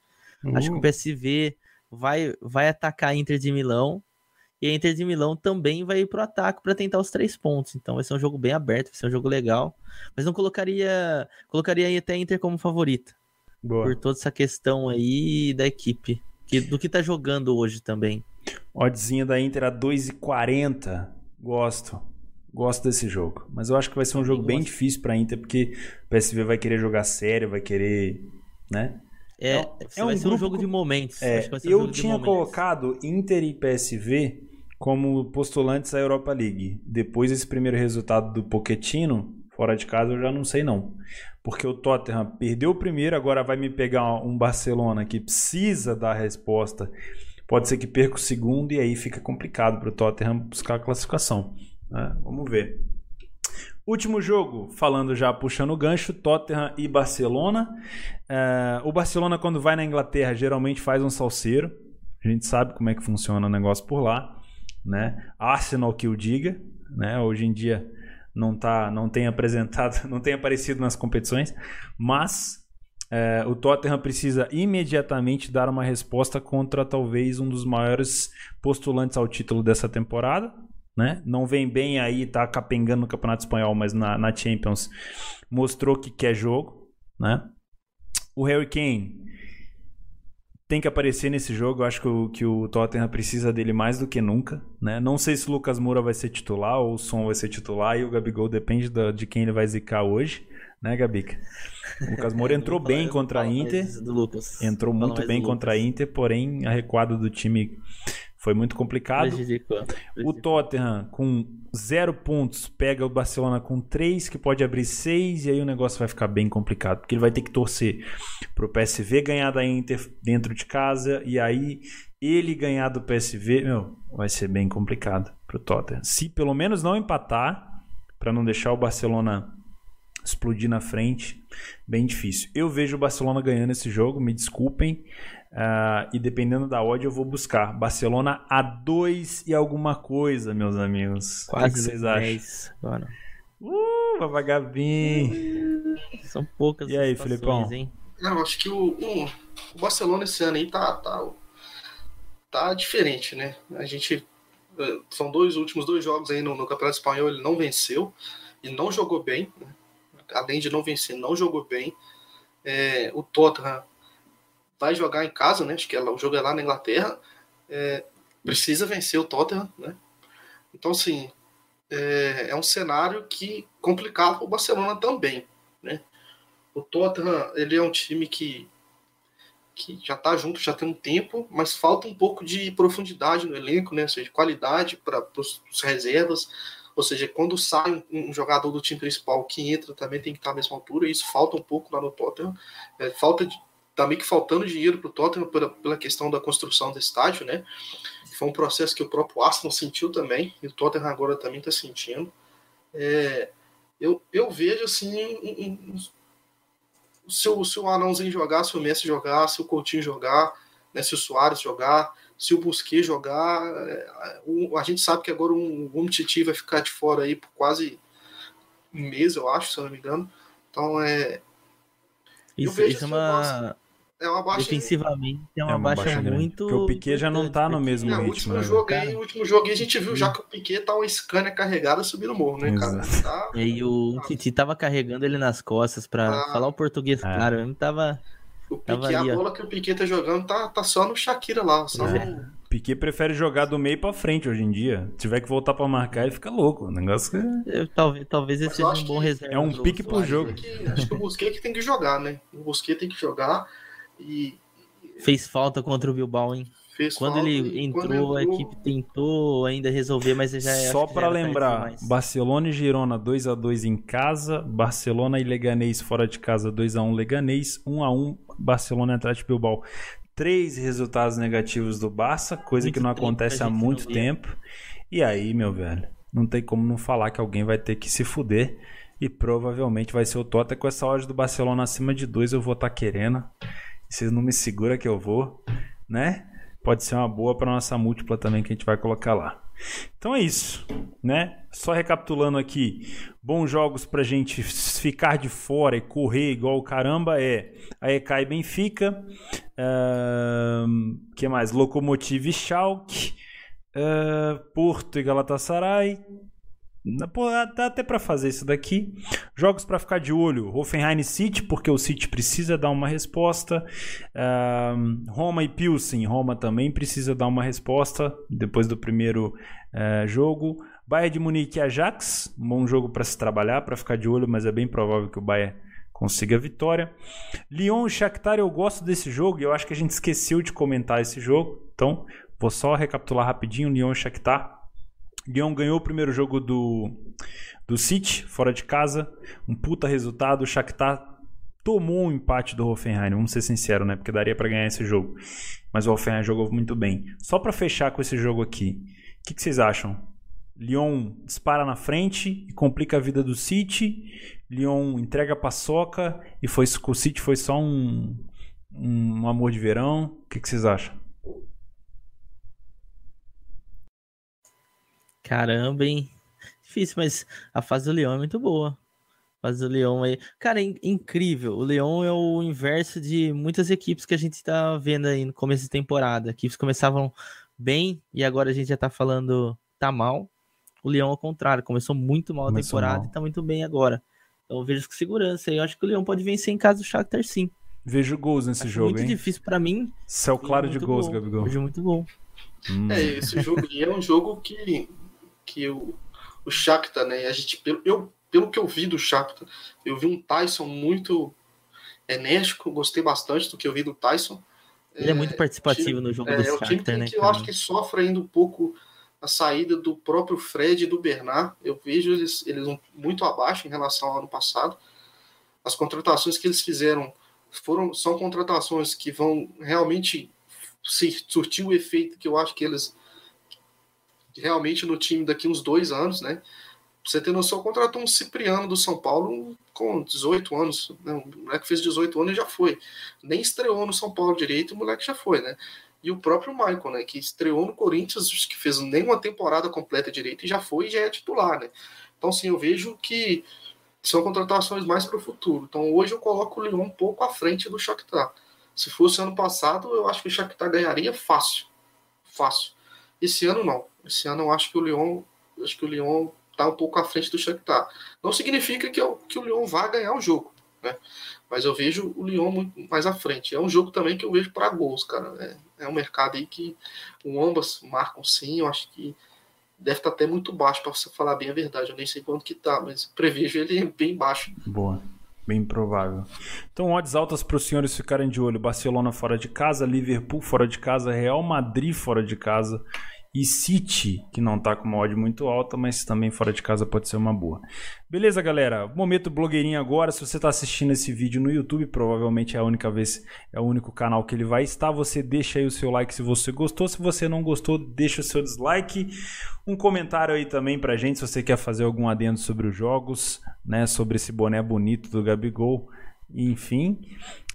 Speaker 2: Uhum. Acho que o PSV vai vai atacar a Inter de Milão e a Inter de Milão também vai ir pro ataque para tentar os três pontos. Então vai ser um jogo bem aberto, vai ser um jogo legal. Mas não colocaria colocaria até a Inter como favorita. Boa. Por toda essa questão aí da equipe, que, do que tá jogando hoje também.
Speaker 1: Oddzinha da Inter a 2,40. Gosto. Gosto desse jogo. Mas eu acho que vai ser um jogo bem difícil pra Inter, porque o PSV vai querer jogar sério, vai querer. né?
Speaker 2: É, é, é um, um jogo de momentos.
Speaker 1: É, eu tinha colocado Inter e PSV como postulantes à Europa League. Depois desse primeiro resultado do Pochettino, fora de casa, eu já não sei não. Porque o Tottenham perdeu o primeiro, agora vai me pegar um Barcelona que precisa dar a resposta pode ser que perca o segundo e aí fica complicado para o Tottenham buscar a classificação. Né? Vamos ver. Último jogo, falando já puxando o gancho, Tottenham e Barcelona. Uh, o Barcelona, quando vai na Inglaterra, geralmente faz um salseiro. A gente sabe como é que funciona o negócio por lá. Né? Arsenal que o diga. Né? Hoje em dia não, tá, não tem apresentado, não tem aparecido nas competições, mas é, o Tottenham precisa imediatamente dar uma resposta contra talvez um dos maiores postulantes ao título dessa temporada. Né? Não vem bem aí, tá capengando no Campeonato Espanhol, mas na, na Champions mostrou que quer jogo. Né? O Harry Kane tem que aparecer nesse jogo. Eu acho que o, que o Tottenham precisa dele mais do que nunca. Né? Não sei se o Lucas Moura vai ser titular ou o Son vai ser titular e o Gabigol depende da, de quem ele vai zicar hoje né, Gabica? O Lucas Moura entrou bem contra a Inter. Entrou muito bem contra a Inter, porém a recuada do time foi muito complicado. Prejudicou. O Tottenham com zero pontos pega o Barcelona com três, que pode abrir seis, e aí o negócio vai ficar bem complicado, porque ele vai ter que torcer pro PSV ganhar da Inter dentro de casa, e aí ele ganhar do PSV, meu, vai ser bem complicado pro Tottenham. Se pelo menos não empatar, para não deixar o Barcelona explodir na frente, bem difícil. Eu vejo o Barcelona ganhando esse jogo, me desculpem. Uh, e dependendo da odd eu vou buscar. Barcelona a 2 e alguma coisa, meus amigos.
Speaker 2: Quase o que vocês acham? Agora.
Speaker 1: Uh, Babagabim.
Speaker 2: São poucas
Speaker 1: E aí, Filipão? Hein?
Speaker 3: Não, acho que o, o, o, Barcelona esse ano aí tá, tá, tá diferente, né? A gente. Eh, são dois últimos dois jogos aí no, no Campeonato Espanhol, ele não venceu e não jogou bem. Né? Além de não vencer, não jogou bem. É, o Tottenham vai jogar em casa, né? Acho que o jogo é lá na Inglaterra. É, precisa vencer o Tottenham, né? Então, assim, é, é um cenário que complicava o Barcelona também, né? O Tottenham, ele é um time que que já está junto, já tem um tempo, mas falta um pouco de profundidade no elenco, né? Ou seja, qualidade para os reservas. Ou seja, quando sai um, um, jogador do time principal que entra também tem que estar à mesma altura, e isso falta um pouco lá no Tottenham. É, falta de, meio que faltando dinheiro para o Tottenham pela, pela questão da construção do estádio, né? Foi um processo que o próprio Arsenal sentiu também, e o Tottenham agora também está sentindo. É, eu, eu vejo assim um, um, se o, se o Anãozinho jogar, se o Messi jogar, se o Coutinho jogar, né, se o Soares jogar, se o Busquets jogar, é, a gente sabe que agora um, um Titi vai ficar de fora aí por quase um mês, eu acho, se eu não me engano. Então é.
Speaker 2: Isso, isso é uma. É uma baixa. Defensivamente é uma, é uma baixa, baixa muito.
Speaker 1: Porque o Piquet já não tá no mesmo é, ritmo.
Speaker 3: O último, né? jogo aí, o último jogo aí a gente viu já que o Piquet tá uma Scania carregada subindo o morro, né, cara? Tá...
Speaker 2: E o Titi tava carregando ele nas costas pra ah. falar o português, é. cara. Ele tava.
Speaker 3: O Piquet, a bola que o Piquet tá jogando tá, tá só no Shakira lá. Só é. no...
Speaker 1: Piquet prefere jogar do meio pra frente hoje em dia. Se tiver que voltar pra marcar, ele fica louco. O negócio que...
Speaker 2: Eu, talvez, talvez esse seja um bom reserva.
Speaker 1: É um pique pro jogo.
Speaker 3: Que, acho que o Busquets que tem que jogar, né? O Busquets tem que jogar e
Speaker 2: Fez falta contra o Bilbao, hein? Fez quando ele entrou, quando entrou, a equipe tentou ainda resolver, mas já é.
Speaker 1: Só para lembrar: Barcelona e Girona 2 a 2 em casa, Barcelona e Leganês fora de casa 2 a 1 Leganês, 1 a 1 Barcelona e Atlético Bilbao. Três resultados negativos do Barça, coisa muito que não acontece há muito tempo. E aí, meu velho, não tem como não falar que alguém vai ter que se fuder. E provavelmente vai ser o Tota com essa odd do Barcelona acima de 2, eu vou estar tá querendo vocês não me segura que eu vou, né? Pode ser uma boa para nossa múltipla também que a gente vai colocar lá. Então é isso, né? Só recapitulando aqui, bons jogos pra gente ficar de fora e correr igual o caramba é a EK e Benfica, uh, que mais? Lokomotiv e Schalke, uh, Porto e Galatasaray, Pô, dá até para fazer isso daqui. Jogos para ficar de olho: Hoffenheim e City, porque o City precisa dar uma resposta. Uh, Roma e Pilsen, Roma também precisa dar uma resposta depois do primeiro uh, jogo. Bayern de Munique e Ajax, um bom jogo para se trabalhar, para ficar de olho, mas é bem provável que o Bayern consiga a vitória. Lyon e Shakhtar, eu gosto desse jogo e eu acho que a gente esqueceu de comentar esse jogo. Então, vou só recapitular rapidinho: Lyon e Shakhtar. Lyon ganhou o primeiro jogo do, do City, fora de casa. Um puta resultado. O Shakhtar tomou um empate do Hoffenheim, vamos ser sinceros, né? Porque daria para ganhar esse jogo. Mas o Hoffenheim jogou muito bem. Só para fechar com esse jogo aqui, o que, que, vocês acham? Lyon dispara na frente e complica a vida do City. Lyon entrega a paçoca e foi, o City foi só um, um amor de verão. O que, que vocês acham?
Speaker 2: Caramba, hein? Difícil, mas a fase do Leão é muito boa. A fase do Leão aí. Cara, é incrível. O Leão é o inverso de muitas equipes que a gente tá vendo aí no começo de temporada. Equipes começavam bem e agora a gente já tá falando tá mal. O Leão, ao contrário, começou muito mal a começou temporada mal. e tá muito bem agora. Então eu vejo com segurança. Eu acho que o Leão pode vencer em casa do Shakhtar sim.
Speaker 1: Vejo gols nesse acho jogo,
Speaker 2: muito
Speaker 1: hein?
Speaker 2: Muito difícil para mim.
Speaker 1: Céu claro de gols, bom. Gabigol.
Speaker 2: Vejo muito bom.
Speaker 3: Hum. É, esse jogo é um jogo que que o, o Shakhtar, né? A gente, pelo, eu, pelo que eu vi do Shakhtar, eu vi um Tyson muito enérgico, gostei bastante do que eu vi do Tyson.
Speaker 2: Ele é, é muito participativo time, no jogo é, do Shakhtar, é um time
Speaker 3: né?
Speaker 2: Que
Speaker 3: eu acho que sofre ainda um pouco a saída do próprio Fred e do Bernard. Eu vejo eles, eles muito abaixo em relação ao ano passado. As contratações que eles fizeram foram são contratações que vão realmente surtir o efeito que eu acho que eles realmente no time daqui uns dois anos, né? Pra você ter noção, contratou um Cipriano do São Paulo com 18 anos. Né? O moleque fez 18 anos e já foi. Nem estreou no São Paulo direito, o moleque já foi, né? E o próprio Michael, né? Que estreou no Corinthians, que fez nem uma temporada completa direito e já foi e já é titular, né? Então, assim, eu vejo que são contratações mais para o futuro. Então, hoje eu coloco o Lyon um pouco à frente do Shakhtar. Se fosse ano passado, eu acho que o Shakhtar ganharia fácil. Fácil. Esse ano não. Esse ano eu acho que o Lyon, acho que o Lyon tá um pouco à frente do Shakhtar. Não significa que, eu, que o Lyon vá ganhar o jogo, né? Mas eu vejo o Lyon muito mais à frente. É um jogo também que eu vejo para gols, cara. É, é um mercado aí que o ambas marcam sim. Eu acho que deve estar tá até muito baixo para você falar bem a verdade. Eu nem sei quanto que tá, mas prevejo ele bem baixo.
Speaker 1: Boa. Bem provável. Então, odds altas para os senhores ficarem de olho: Barcelona fora de casa, Liverpool fora de casa, Real Madrid fora de casa e City, que não tá com uma odd muito alta, mas também fora de casa pode ser uma boa. Beleza, galera? Momento blogueirinho agora. Se você está assistindo esse vídeo no YouTube, provavelmente é a única vez, é o único canal que ele vai estar. Você deixa aí o seu like se você gostou. Se você não gostou, deixa o seu dislike. Um comentário aí também pra gente se você quer fazer algum adendo sobre os jogos, né? Sobre esse boné bonito do Gabigol, enfim.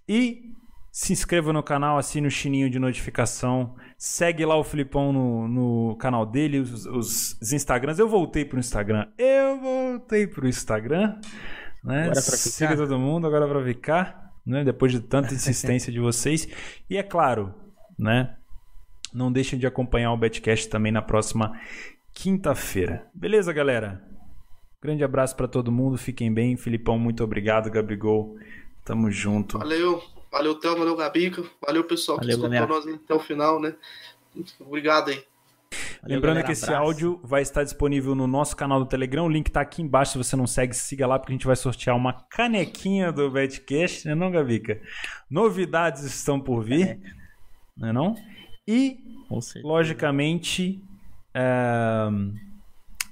Speaker 1: E se inscreva no canal, assine o sininho de notificação. Segue lá o Filipão no, no canal dele, os, os, Instagrams. Eu voltei pro Instagram. Eu voltei pro Instagram. Né? Agora pra Siga todo mundo, agora para ficar. Né? Depois de tanta insistência de vocês. E é claro, né? Não deixem de acompanhar o Betcast também na próxima quinta-feira. Beleza, galera? Grande abraço para todo mundo. Fiquem bem. Filipão, muito obrigado. Gabigol, tamo junto.
Speaker 3: Valeu. Valeu, Théo, valeu, Gabica. Valeu, pessoal, que valeu, escutou nós até o final, né? Obrigado aí.
Speaker 1: Valeu, Lembrando galera, que esse abraço. áudio vai estar disponível no nosso canal do Telegram. O link está aqui embaixo. Se você não segue, siga lá, porque a gente vai sortear uma canequinha do Betcast, né, não, Gabica? Novidades estão por vir, é. né, não? E, logicamente, é...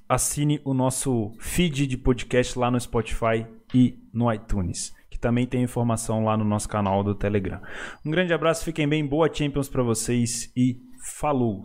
Speaker 1: assine o nosso feed de podcast lá no Spotify e no iTunes que também tem informação lá no nosso canal do Telegram. Um grande abraço, fiquem bem, boa Champions para vocês e falou!